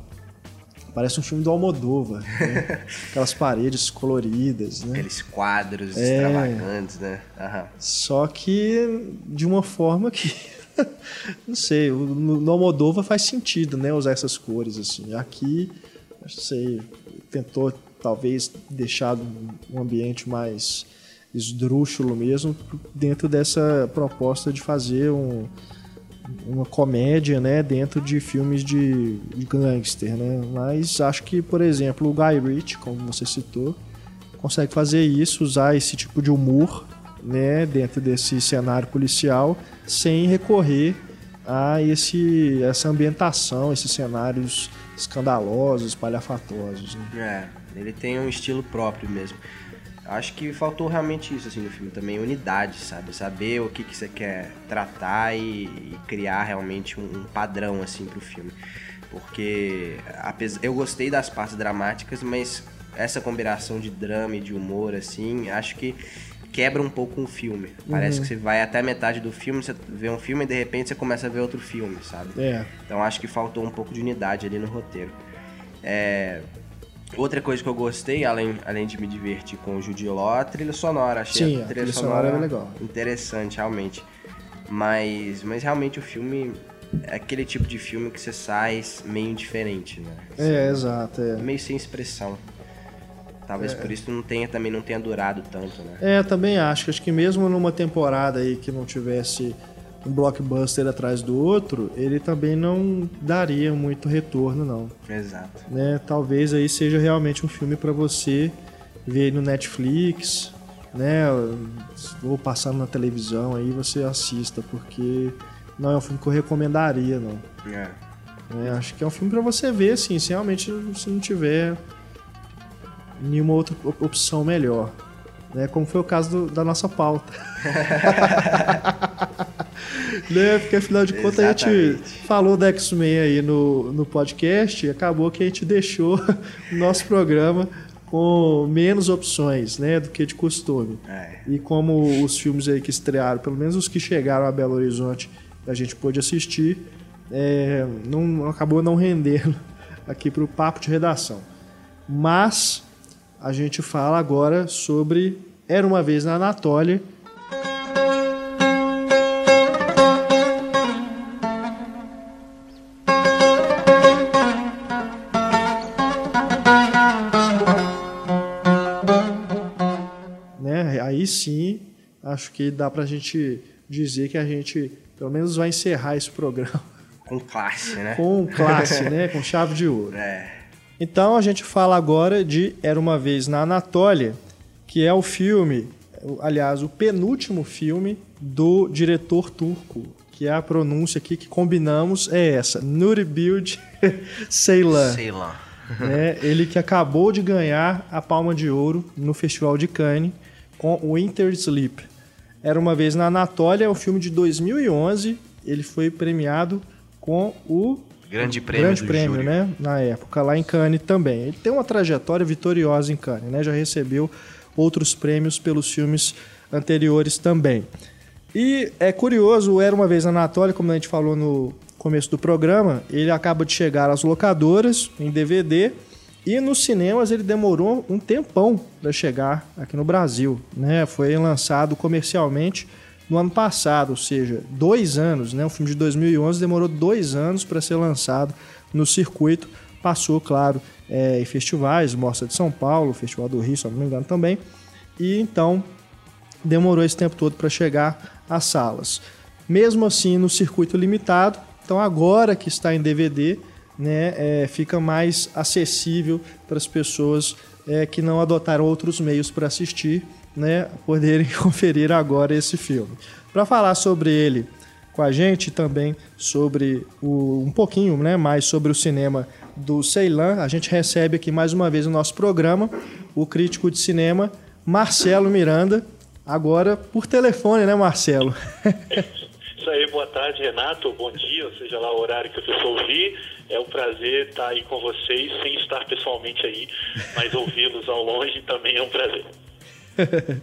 Parece um filme do Almodóvar, né? [LAUGHS] aquelas paredes coloridas, né? Aqueles quadros é... extravagantes, né? Aham. Só que de uma forma que [LAUGHS] não sei, no, no Almodóvar faz sentido, né, usar essas cores assim. Aqui, não sei, tentou talvez deixar um ambiente mais esdrúxulo mesmo dentro dessa proposta de fazer um, uma comédia, né, dentro de filmes de, gangster, né? Mas acho que, por exemplo, o Guy Ritchie, como você citou, consegue fazer isso, usar esse tipo de humor né, dentro desse cenário policial sem recorrer a esse, essa ambientação, esses cenários escandalosos, espalhafatosos. Né? É, ele tem um estilo próprio mesmo. Acho que faltou realmente isso assim no filme também, unidade, sabe? Saber o que, que você quer tratar e, e criar realmente um, um, padrão assim pro filme. Porque apesar, eu gostei das partes dramáticas, mas essa combinação de drama e de humor assim, acho que quebra um pouco um filme. Parece uhum. que você vai até metade do filme, você vê um filme e de repente você começa a ver outro filme, sabe? É. Então acho que faltou um pouco de unidade ali no roteiro. É... Outra coisa que eu gostei, além, além de me divertir com o Law, a trilha sonora. Achei Sim, a trilha, a trilha sonora, sonora é legal. interessante, realmente. Mas, mas realmente o filme é aquele tipo de filme que você sai meio indiferente, né? é, exato. É. Meio sem expressão. Talvez é. por isso não tenha, também não tenha durado tanto, né? É, também acho. Acho que mesmo numa temporada aí que não tivesse um blockbuster atrás do outro, ele também não daria muito retorno, não. Exato. Né? Talvez aí seja realmente um filme para você ver no Netflix, né? Ou passando na televisão aí você assista, porque não é um filme que eu recomendaria, não. É. é acho que é um filme para você ver, assim, se realmente se não tiver nenhuma outra opção melhor. Né? Como foi o caso do, da nossa pauta. [LAUGHS] né? Porque afinal de contas a gente falou da X-Men aí no, no podcast e acabou que a gente deixou [LAUGHS] o nosso programa com menos opções né, do que de costume. É. E como os filmes aí que estrearam, pelo menos os que chegaram a Belo Horizonte, a gente pôde assistir, é, não, acabou não rendendo [LAUGHS] aqui para o papo de redação. Mas a gente fala agora sobre Era uma vez na Anatólia. Acho que dá pra gente dizer que a gente pelo menos vai encerrar esse programa. Com classe, né? Com classe, né? Com chave de ouro. É. Então a gente fala agora de Era uma vez na Anatólia, que é o filme, aliás, o penúltimo filme do diretor turco, que é a pronúncia aqui que combinamos é essa, Nuri Bilge [LAUGHS] Ceylan. Ceylan. é, ele que acabou de ganhar a Palma de Ouro no Festival de Cannes com Winter Sleep. Era uma vez na Anatólia, é um filme de 2011. Ele foi premiado com o Grande prêmio Grande prêmio, né? Na época, lá em Cannes também. Ele tem uma trajetória vitoriosa em Cannes, né? Já recebeu outros prêmios pelos filmes anteriores também. E é curioso, Era Uma Vez na Anatólia, como a gente falou no começo do programa, ele acaba de chegar às locadoras em DVD e nos cinemas ele demorou um tempão para chegar aqui no Brasil, né? Foi lançado comercialmente no ano passado, ou seja, dois anos, né? O filme de 2011 demorou dois anos para ser lançado no circuito. Passou, claro, é, em festivais, Mostra de São Paulo, Festival do Rio, se não me engano também. E então demorou esse tempo todo para chegar às salas. Mesmo assim, no circuito limitado, então agora que está em DVD, né, é, fica mais acessível para as pessoas é, que não adotaram outros meios para assistir né, poderem [LAUGHS] conferir agora esse filme. Para falar sobre ele com a gente também sobre o, um pouquinho né, mais sobre o cinema do Ceylan, a gente recebe aqui mais uma vez no nosso programa o crítico de cinema Marcelo Miranda, agora por telefone, né, Marcelo? [LAUGHS] Isso aí, boa tarde, Renato. Bom dia, seja lá o horário que pessoa ouvir. É um prazer estar aí com vocês, sem estar pessoalmente aí, mas ouvi-los ao longe também é um prazer. [LAUGHS]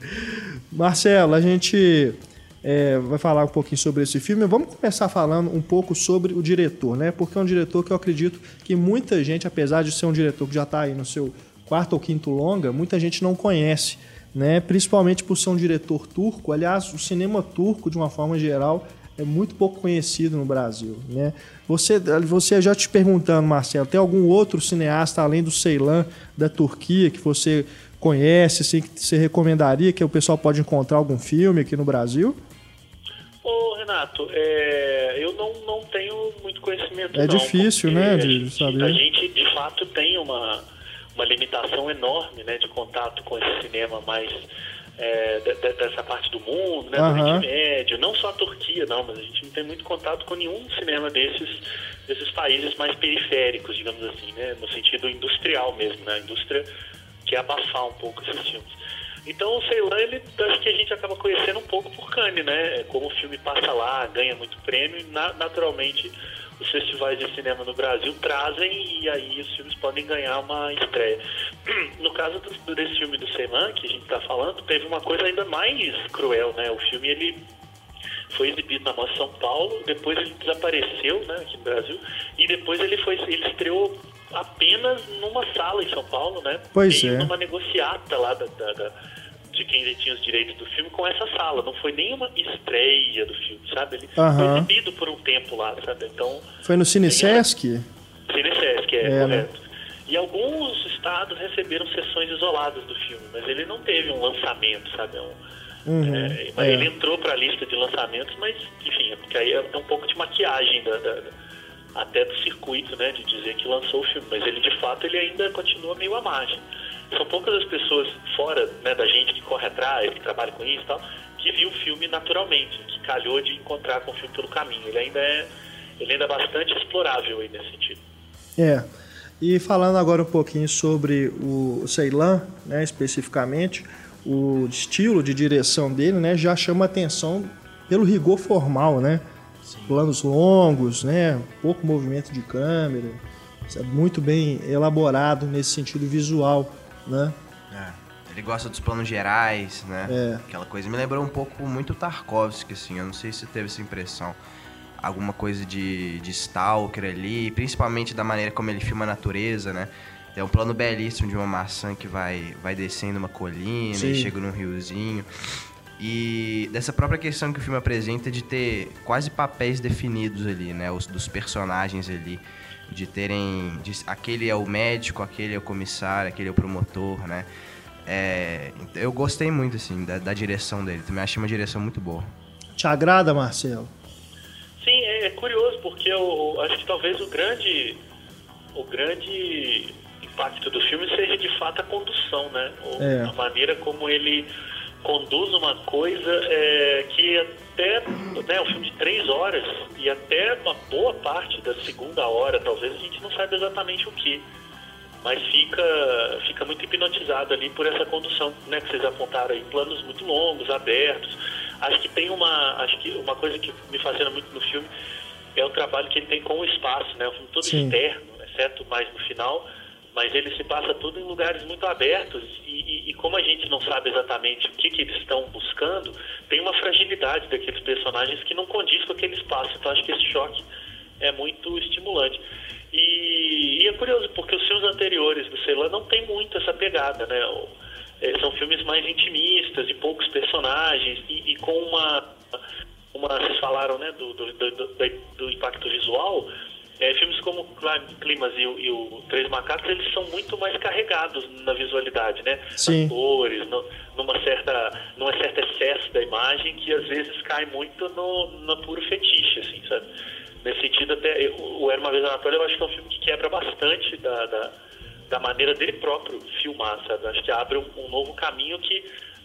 Marcelo, a gente é, vai falar um pouquinho sobre esse filme. Vamos começar falando um pouco sobre o diretor, né? Porque é um diretor que eu acredito que muita gente, apesar de ser um diretor que já está aí no seu quarto ou quinto longa, muita gente não conhece, né? Principalmente por ser um diretor turco. Aliás, o cinema turco, de uma forma geral, é muito pouco conhecido no Brasil, né? Você, você já te perguntando, Marcelo, tem algum outro cineasta além do Ceylan da Turquia que você conhece, assim, que você recomendaria que o pessoal pode encontrar algum filme aqui no Brasil? Ô, Renato, é, eu não, não tenho muito conhecimento. É não, difícil, né, de a gente, saber. A gente, de fato, tem uma, uma limitação enorme né, de contato com esse cinema mais é, de, de, dessa parte do mundo, né, do. Oriente Médio. Não só a Turquia, não, mas a gente não tem muito contato com nenhum cinema desses, desses países mais periféricos, digamos assim, né, no sentido industrial mesmo, né, a indústria que é abafar um pouco esses filmes. Então, o Ceylan, ele, acho que a gente acaba conhecendo um pouco por Cannes, né? Como o filme passa lá, ganha muito prêmio, e na- naturalmente os festivais de cinema no Brasil trazem e aí os filmes podem ganhar uma estreia. [CLEARS THROAT] No caso do, desse filme do Ceylan, que a gente está falando, teve uma coisa ainda mais cruel, né? O filme, ele foi exibido na Mostra São Paulo, depois ele desapareceu, né, aqui no Brasil, e depois ele foi ele estreou apenas numa sala em São Paulo, né? Pois e é. numa negociata lá da, da- da- de quem tinha os direitos do filme com essa sala. Não foi nenhuma estreia do filme, sabe? Ele foi Aham. exibido por um tempo lá, sabe? Então, Foi no Cine Sesc? Cinesesc, é, É, né? correto. E alguns estados receberam sessões isoladas do filme, mas ele não teve um lançamento, sabe? É um- Uhum, é, mas é. Ele entrou para a lista de lançamentos, mas, enfim, é porque aí é um pouco de maquiagem da- da- até do circuito, né, de dizer que lançou o filme. Mas ele, de fato, ele ainda continua meio à margem. São poucas as pessoas fora né, da gente que corre atrás, que trabalha com isso e tal, que viu o filme naturalmente, que calhou de encontrar com o filme pelo caminho. Ele ainda é, ele ainda é bastante explorável aí nesse sentido. É. E falando agora um pouquinho sobre o Ceylan, né, especificamente, o estilo de direção dele, né, já chama atenção pelo rigor formal, né? Planos longos, né, pouco movimento de câmera, é muito bem elaborado nesse sentido visual, né? É, Ele gosta dos planos gerais, né? É. Aquela coisa. Me lembrou um pouco muito Tarkovsky, assim. Eu não sei se teve essa impressão. Alguma coisa de, de Stalker ali, principalmente da maneira como ele filma a natureza, né? Tem um plano belíssimo de uma maçã que vai, vai descendo uma colina Sim. e chega num riozinho. E dessa própria questão que o filme apresenta de ter quase papéis definidos ali, né? Os dos personagens ali. De terem. de- aquele é o médico, aquele é o comissário, aquele é o promotor, né? É, eu gostei muito, assim, da, da direção dele. Também achei uma direção muito boa. Te agrada, Marcelo? Sim, é, é curioso porque eu acho que talvez o grande o grande impacto do filme seja de fato a condução, né? O- É. A maneira como ele conduz uma coisa é, que até né, um filme de três horas e até uma boa parte da segunda hora, talvez a gente não saiba exatamente o que. Mas fica, fica muito hipnotizado ali por essa condução, né, que vocês apontaram aí, planos muito longos, abertos. Acho que tem uma, acho que uma coisa que me fascina muito no filme é o trabalho que ele tem com o espaço, né? O filme todo Sim. externo, exceto mais no final, mas ele se passa tudo em lugares muito abertos e, e- e como a gente não sabe exatamente o que, que eles estão buscando, tem uma fragilidade daqueles personagens que não condiz com aquele espaço. Então acho que esse choque é muito estimulante. E, e é curioso, porque os filmes anteriores do Ceylan não tem muito essa pegada, né? Eh, são filmes mais intimistas, de poucos personagens e, com uma, uma... Vocês falaram, né, do, do, do- do impacto visual. É, filmes como Clim- Climas e, o- e o Três Macacos, eles são muito mais carregados na visualidade, né? Sim. Nas cores, no, numa certa, num certo excesso da imagem que às vezes cai muito no, no puro fetiche, assim, sabe? Nesse sentido, até eu- o Era Uma Vez Anatólia, eu acho que é um filme que quebra bastante da, da, da maneira dele próprio filmar, sabe? Acho que abre um, um novo caminho que,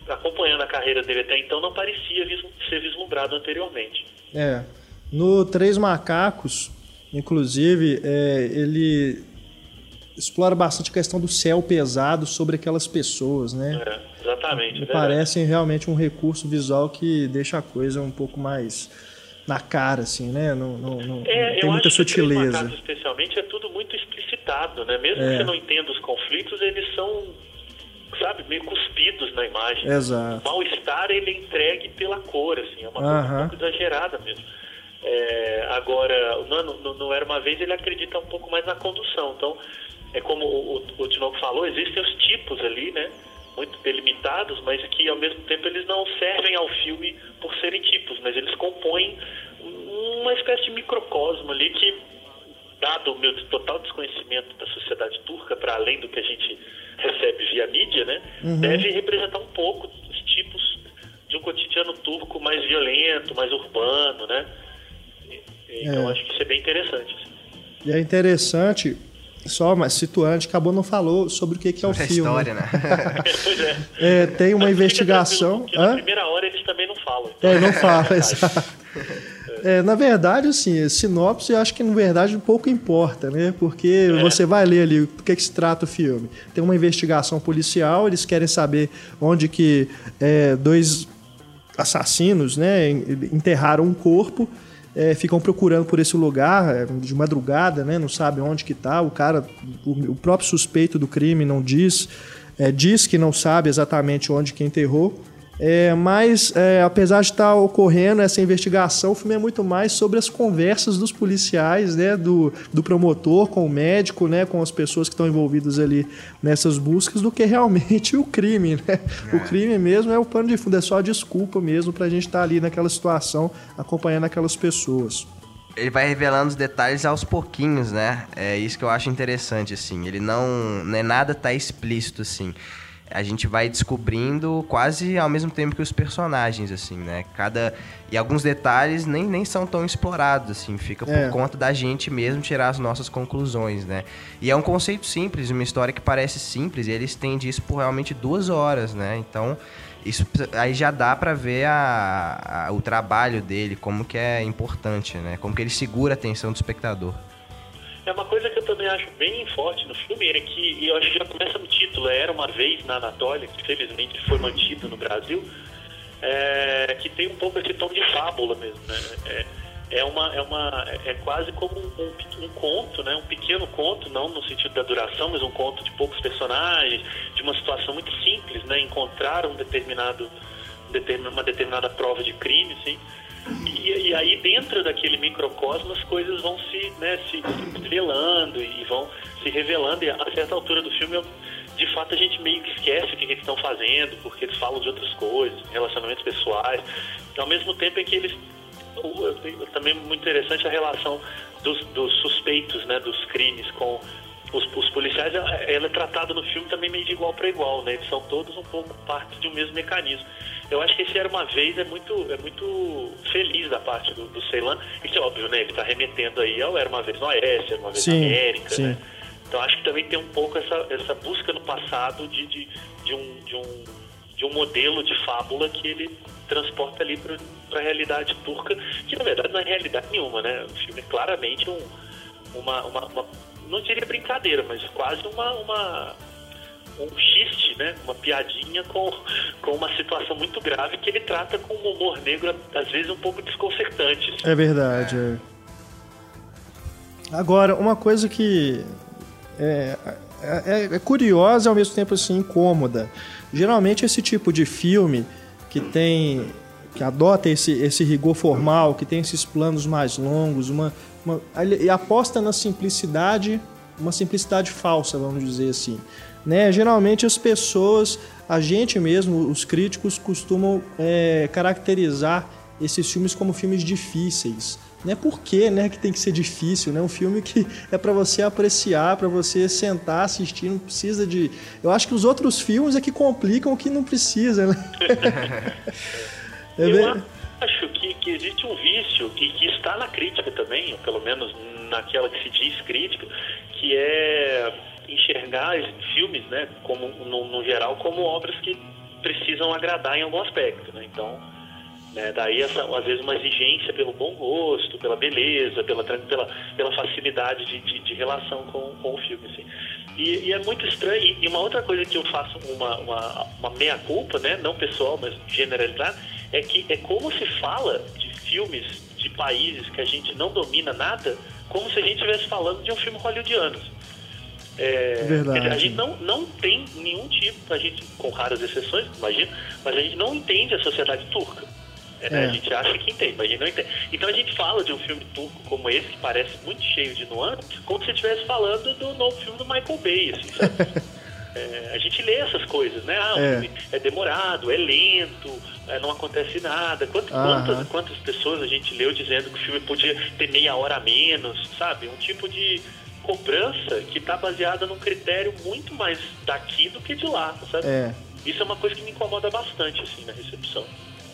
acompanhando a carreira dele até então, não parecia vis- ser vislumbrado anteriormente. É. No Três Macacos, inclusive, é, ele explora bastante a questão do céu pesado sobre aquelas pessoas, né? É, exatamente. Me é parecem realmente um recurso visual que deixa a coisa um pouco mais na cara, assim, né? Não, não, não, É, tem muita sutileza. Macacos, especialmente, é tudo muito explicitado, né? Mesmo É. que você não entenda os conflitos, eles são, sabe, meio cuspidos na imagem. Exato. O mal-estar, ele é entregue pela cor, assim, é uma coisa um pouco exagerada mesmo. É, agora, no, no, no Era Uma Vez, ele acredita um pouco mais na condução. Então, é como o, o, o Tinoco falou, existem os tipos ali, né? Muito delimitados, mas que ao mesmo tempo eles não servem ao filme por serem tipos, mas eles compõem uma espécie de microcosmo ali que, dado o meu total desconhecimento da sociedade turca, para além do que a gente recebe via mídia, né? Deve representar um pouco os tipos de um cotidiano turco mais violento, mais urbano, né? Então É. acho que isso é bem interessante. assim. E é interessante, só mas situante, acabou não falou sobre o que, que é o Sobre a filme. história, né? [LAUGHS] pois é. É, tem uma Mas investigação. Na primeira hora eles também não falam. então É, não [LAUGHS] é fala, verdade. exato. É, na verdade, assim, sinopse eu acho que, na verdade, pouco importa, né? Porque É. você vai ler ali do que, que se trata o filme. Tem uma investigação policial, eles querem saber onde que é, dois assassinos, né, enterraram um corpo, é, ficam procurando por esse lugar é, de madrugada, né, não sabe onde que tá. O cara, o, o próprio suspeito do crime não diz, é, diz que não sabe exatamente onde que enterrou. É, mas, é, apesar de estar ocorrendo essa investigação, o filme é muito mais sobre as conversas dos policiais, né, do, do promotor com o médico, né, com as pessoas que estão envolvidas ali nessas buscas, do que realmente o crime. Né? O crime mesmo é o pano de fundo, é só a desculpa mesmo para a gente estar ali naquela situação, acompanhando aquelas pessoas. Ele vai revelando os detalhes aos pouquinhos, né? É isso que eu acho interessante, assim. Ele não... não é nada tá explícito, assim. A gente vai descobrindo quase ao mesmo tempo que os personagens, assim, né? Cada... E alguns detalhes nem, nem são tão explorados, assim. Fica por É. conta da gente mesmo tirar as nossas conclusões, né? E é um conceito simples, uma história que parece simples, e ele estende isso por realmente duas horas, né? Então, isso aí já dá pra ver a, a- o trabalho dele, como que é importante, né? Como que ele segura a atenção do espectador. É uma coisa também acho bem forte no filme, é que e eu acho que já começa no título, Era Uma Vez na Anatólia, que felizmente foi mantido no Brasil, é, que tem um pouco esse tom de fábula mesmo, né? É, é, uma, é, uma, é quase como um, um, um conto, né? Um pequeno conto, não no sentido da duração, mas um conto de poucos personagens, de uma situação muito simples, né? Encontrar um determinado, determin- uma determinada prova de crime, assim, e, e aí dentro daquele microcosmo as coisas vão se, né, se, revelando e vão se revelando. E a certa altura do filme de fato a gente meio que esquece o que, que eles estão fazendo porque eles falam de outras coisas, relacionamentos pessoais. Ao mesmo tempo é que eles também muito interessante a relação dos, dos suspeitos né, dos crimes com os, os policiais ela, ela é tratada no filme também meio de igual para igual né? Eles são todos um pouco parte de um mesmo mecanismo. Eu acho que esse era uma vez é muito é muito feliz da parte do, do Ceylan. Isso é óbvio né? Ele está remetendo aí ao era uma vez no Oeste era uma vez Sim, na América sim. né? Então acho que também tem um pouco essa, essa busca no passado de, de, de, um, de, um, de um modelo de fábula que ele transporta ali para a realidade turca, que na verdade não é realidade nenhuma, né? O filme é claramente um, uma, uma, uma- não diria brincadeira, mas quase uma, uma um xiste, né? Uma piadinha com, com uma situação muito grave que ele trata com um humor negro, às vezes um pouco desconcertante. assim. É verdade. é. Agora, uma coisa que é, é- é curiosa e ao mesmo tempo assim incômoda. Geralmente esse tipo de filme que tem que adota esse, esse rigor formal, que tem esses planos mais longos, uma, uma ele aposta na simplicidade, uma simplicidade falsa, vamos dizer assim. Né? Geralmente as pessoas, a gente mesmo, os críticos costumam é, caracterizar esses filmes como filmes difíceis. Né? Por que, né, que tem que ser difícil? Né? Um filme que [LAUGHS] é para você apreciar, para você sentar, assistir, não precisa de. Eu acho que os outros filmes é que complicam o que não precisa, né? [LAUGHS] É Eu ver- acho que, existe um vício e que está na crítica também, ou pelo menos naquela que se diz crítica, que é enxergar filmes, né, como no, no geral, como obras que precisam agradar em algum aspecto, né? Então, né, daí essa, às vezes uma exigência pelo bom gosto, pela beleza, pela pela, pela facilidade de, de, de relação com, com o filme, assim. E, e é muito estranho. E uma outra coisa que eu faço uma, uma, uma meia culpa, né, não pessoal, mas generalizada, é que é como se fala de filmes de países que a gente não domina nada, como se a gente estivesse falando de um filme hollywoodiano. É, Verdade. dizer, a gente não, não tem nenhum tipo, a gente, com raras exceções, imagina, mas a gente não entende a sociedade turca. É, né? É. A gente acha que entende, mas a gente não entende. Então a gente fala de um filme turco como esse, que parece muito cheio de nuances, como se estivesse falando do novo filme do Michael Bay, assim, sabe? [LAUGHS] É, a gente lê essas coisas, né? Ah, o É. filme é demorado, é lento, é, não acontece nada. Quantas, Aham. quantas, quantas pessoas a gente leu dizendo que o filme podia ter meia hora a menos, sabe? Um tipo de cobrança que está baseada num critério muito mais daqui do que de lá, sabe? É. Isso é uma coisa que me incomoda bastante, assim, na recepção.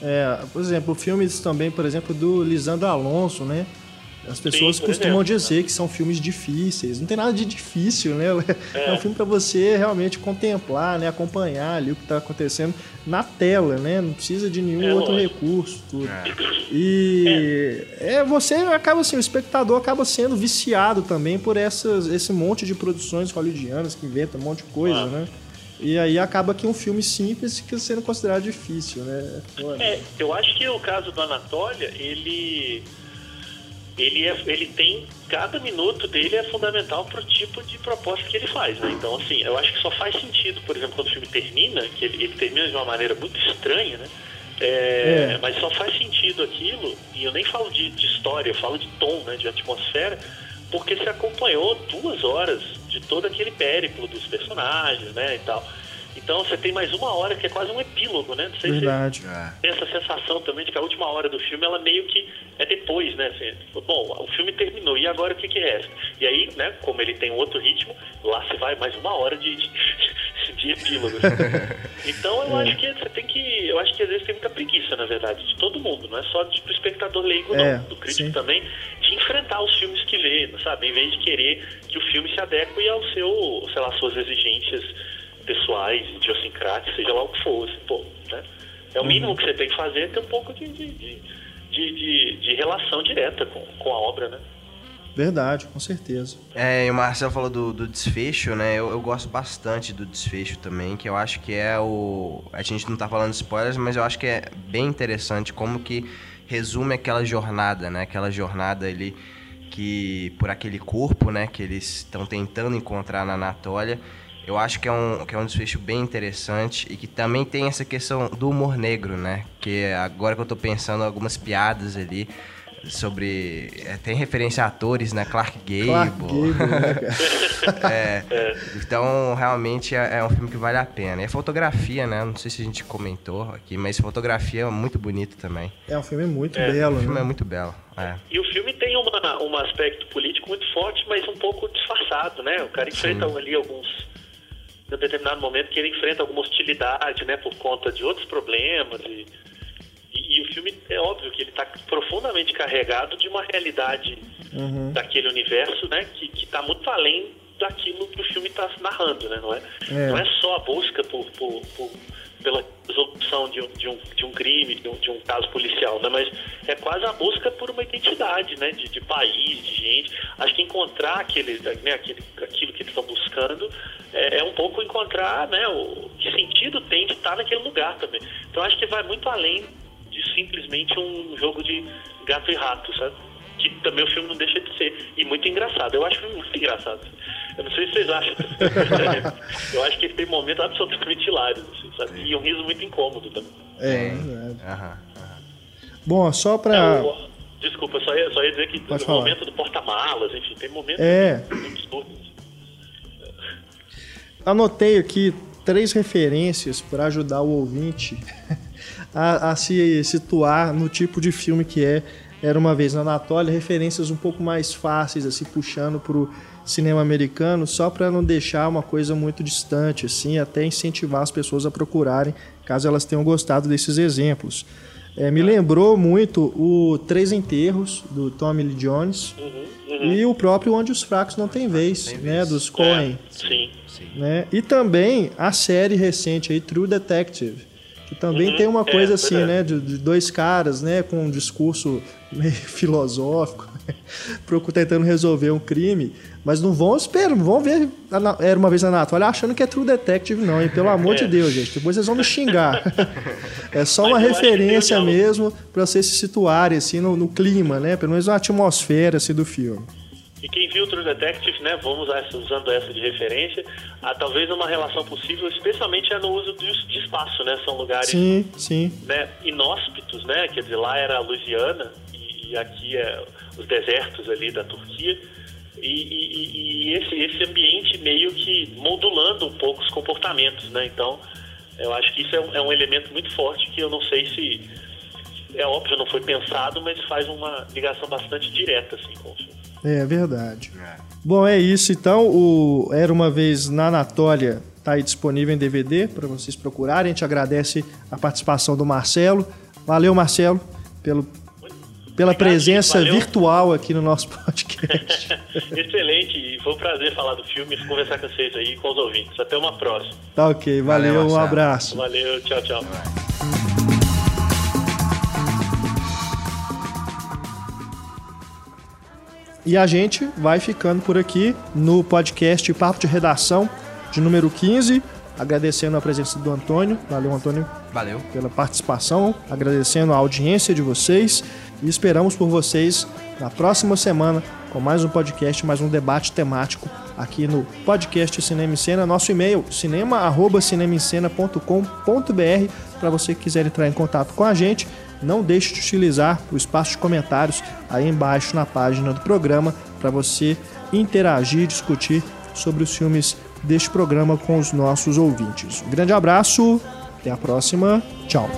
É, por exemplo, filmes também, por exemplo, do Lisandro Alonso, né? As pessoas por costumam exemplo. dizer que são filmes difíceis. Não tem nada de difícil, né? [LAUGHS] É, um filme para você realmente contemplar, né? Acompanhar ali o que está acontecendo na tela, né? Não precisa de nenhum É, outro lógico. recurso, tudo. E é. você acaba assim, o espectador acaba sendo viciado também por essas, esse monte de produções hollywoodianas que inventam um monte de coisa, Ah. né? E aí acaba que um filme simples fica sendo considerado difícil, né? É. É, eu acho que o caso do Anatólia, ele. Ele, é, ele tem. Cada minuto dele é fundamental pro tipo de proposta que ele faz, né? Então, assim, eu acho que só faz sentido, por exemplo, quando o filme termina, que ele, ele termina de uma maneira muito estranha, né? É, É. Mas só faz sentido aquilo, e eu nem falo de, de história, eu falo de tom, né? De atmosfera, porque se acompanhou duas horas de todo aquele périplo dos personagens, né? E tal. Então você tem mais uma hora que é quase um epílogo, né? Não sei se- Verdade. É. tem essa sensação também de que a última hora do filme ela meio que é depois, né? Assim, bom, o filme terminou e agora o que que resta? E aí, né? Como ele tem um outro ritmo, lá se vai mais uma hora de, de, de epílogo. [LAUGHS] então eu acho que você tem que, eu acho que às vezes tem muita preguiça, na verdade, de todo mundo, não é só do espectador leigo, É, não, do crítico sim. também, de enfrentar os filmes que vê, sabe? Em vez de querer que o filme se adeque ao seu, sei lá, suas exigências pessoais, idiosincráticas, seja lá o que for, assim, pô, né? É o Uhum. mínimo que você tem que fazer é ter um pouco de, de, de, de, de- de relação direta com, com a obra, né? Verdade, com certeza. É, e o Marcelo falou do, do desfecho, né? Eu, eu gosto bastante do desfecho também, que eu acho que é o. A gente não tá falando spoilers, mas eu acho que é bem interessante como que resume aquela jornada, né? Aquela jornada ali que. por aquele corpo, né? Que eles estão tentando encontrar na Anatólia. Eu acho que é, um, que é um desfecho bem interessante e que também tem essa questão do humor negro, né? Que agora que eu tô pensando algumas piadas ali sobre. é, tem referência a atores, né? Clark Gable. Clark Gable, né? [LAUGHS] É, então, realmente é, é um filme que vale a pena. E a fotografia, né? Não sei se a gente comentou aqui, mas a fotografia é muito bonita também. É um filme muito É, belo, O filme né? é muito belo. É. E o filme tem uma, um aspecto político muito forte, mas um pouco disfarçado, né? O cara enfrenta ali alguns. Em determinado momento que ele enfrenta alguma hostilidade, né? Por conta de outros problemas. E, e, e o filme é óbvio que ele está profundamente carregado de uma realidade Uhum. daquele universo, né? Que, que tá muito além daquilo que o filme está narrando, né? Não é, É. não é só a busca por, por, por- pela resolução de um, de um, de um crime, de um, de um caso policial, né? Mas é quase a busca por uma identidade, né? De, de país, de gente. Acho que encontrar aquele, né? aquele, aquilo que eles estão buscando é, é um pouco encontrar, né? O que sentido tem de estar naquele lugar também. Então acho que vai muito além de simplesmente um jogo de gato e rato, sabe? Que também o filme não deixa de ser. E muito engraçado. Eu acho filme muito engraçado. Eu não sei se vocês acham. [LAUGHS] eu acho que ele tem momentos absolutamente hilários, assim, sabe? E um riso muito incômodo também. É, verdade. Aham, aham. Bom, só É, pra. o- desculpa, só ia, só ia dizer que Pode o falar. momento do porta-malas, enfim, tem momentos É. muito absurdos. Anotei aqui três referências para ajudar o ouvinte [LAUGHS] a, a se situar no tipo de filme que é Era uma vez na Anatólia, referências um pouco mais fáceis, assim, puxando pro cinema americano, só para não deixar uma coisa muito distante, assim, até incentivar as pessoas a procurarem, caso elas tenham gostado desses exemplos. É, me lembrou muito o Três Enterros, do Tommy Lee Jones, e o próprio Onde os Fracos Não Têm Vez, Tem né, Vez. dos Coen. É, sim. Né? E também a série recente aí, True Detective, que também Uhum, tem uma é, coisa assim, verdade. né, de, de dois caras, né, com um discurso [LAUGHS] meio filosófico. [LAUGHS] tentando resolver um crime, mas não vão esperar, não vão ver Era uma vez na olha achando que é True Detective, não, hein? Pelo [LAUGHS] amor é. de Deus, gente. Depois vocês vão me xingar. é só mas uma referência mesmo para vocês se situarem assim, no, no, clima, né? Pelo menos uma atmosfera assim, do filme. E quem viu True Detective, né, vamos usando essa de referência, a, talvez uma relação possível, especialmente é no uso de, espaço, né? São lugares sim, sim. Né, inóspitos, né? Quer dizer, lá era a Louisiana e, e aqui é os desertos ali da Turquia. E, e, e, esse, esse ambiente meio que modulando um pouco os comportamentos, né? Então, eu acho que isso é um, é um elemento muito forte que eu não sei se é óbvio, não foi pensado, mas faz uma ligação bastante direta assim com o filme. É verdade. É. Bom, é isso então. O Era uma vez na Anatólia está aí disponível em DVD para vocês procurarem. A gente agradece a participação do Marcelo. Valeu, Marcelo, pelo, pela Obrigado, presença valeu. virtual aqui no nosso podcast. [LAUGHS] Excelente, foi um prazer falar do filme e conversar com vocês aí com os ouvintes. Até uma próxima. Tá ok, valeu, valeu um abraço. Valeu, tchau, tchau. E a gente vai ficando por aqui no podcast Papo de Redação de número 15. Agradecendo a presença do Antônio. Valeu, Antônio. Valeu. Pela participação. Agradecendo a audiência de vocês. E esperamos por vocês na próxima semana com mais um podcast, mais um debate temático aqui no podcast Cinema em Cena. Nosso e-mail cinema@cinemascena.com.br para você que quiser entrar em contato com a gente não deixe de utilizar o espaço de comentários aí embaixo na página do programa para você interagir, discutir sobre os filmes deste programa com os nossos ouvintes. Um grande abraço, até a próxima, tchau.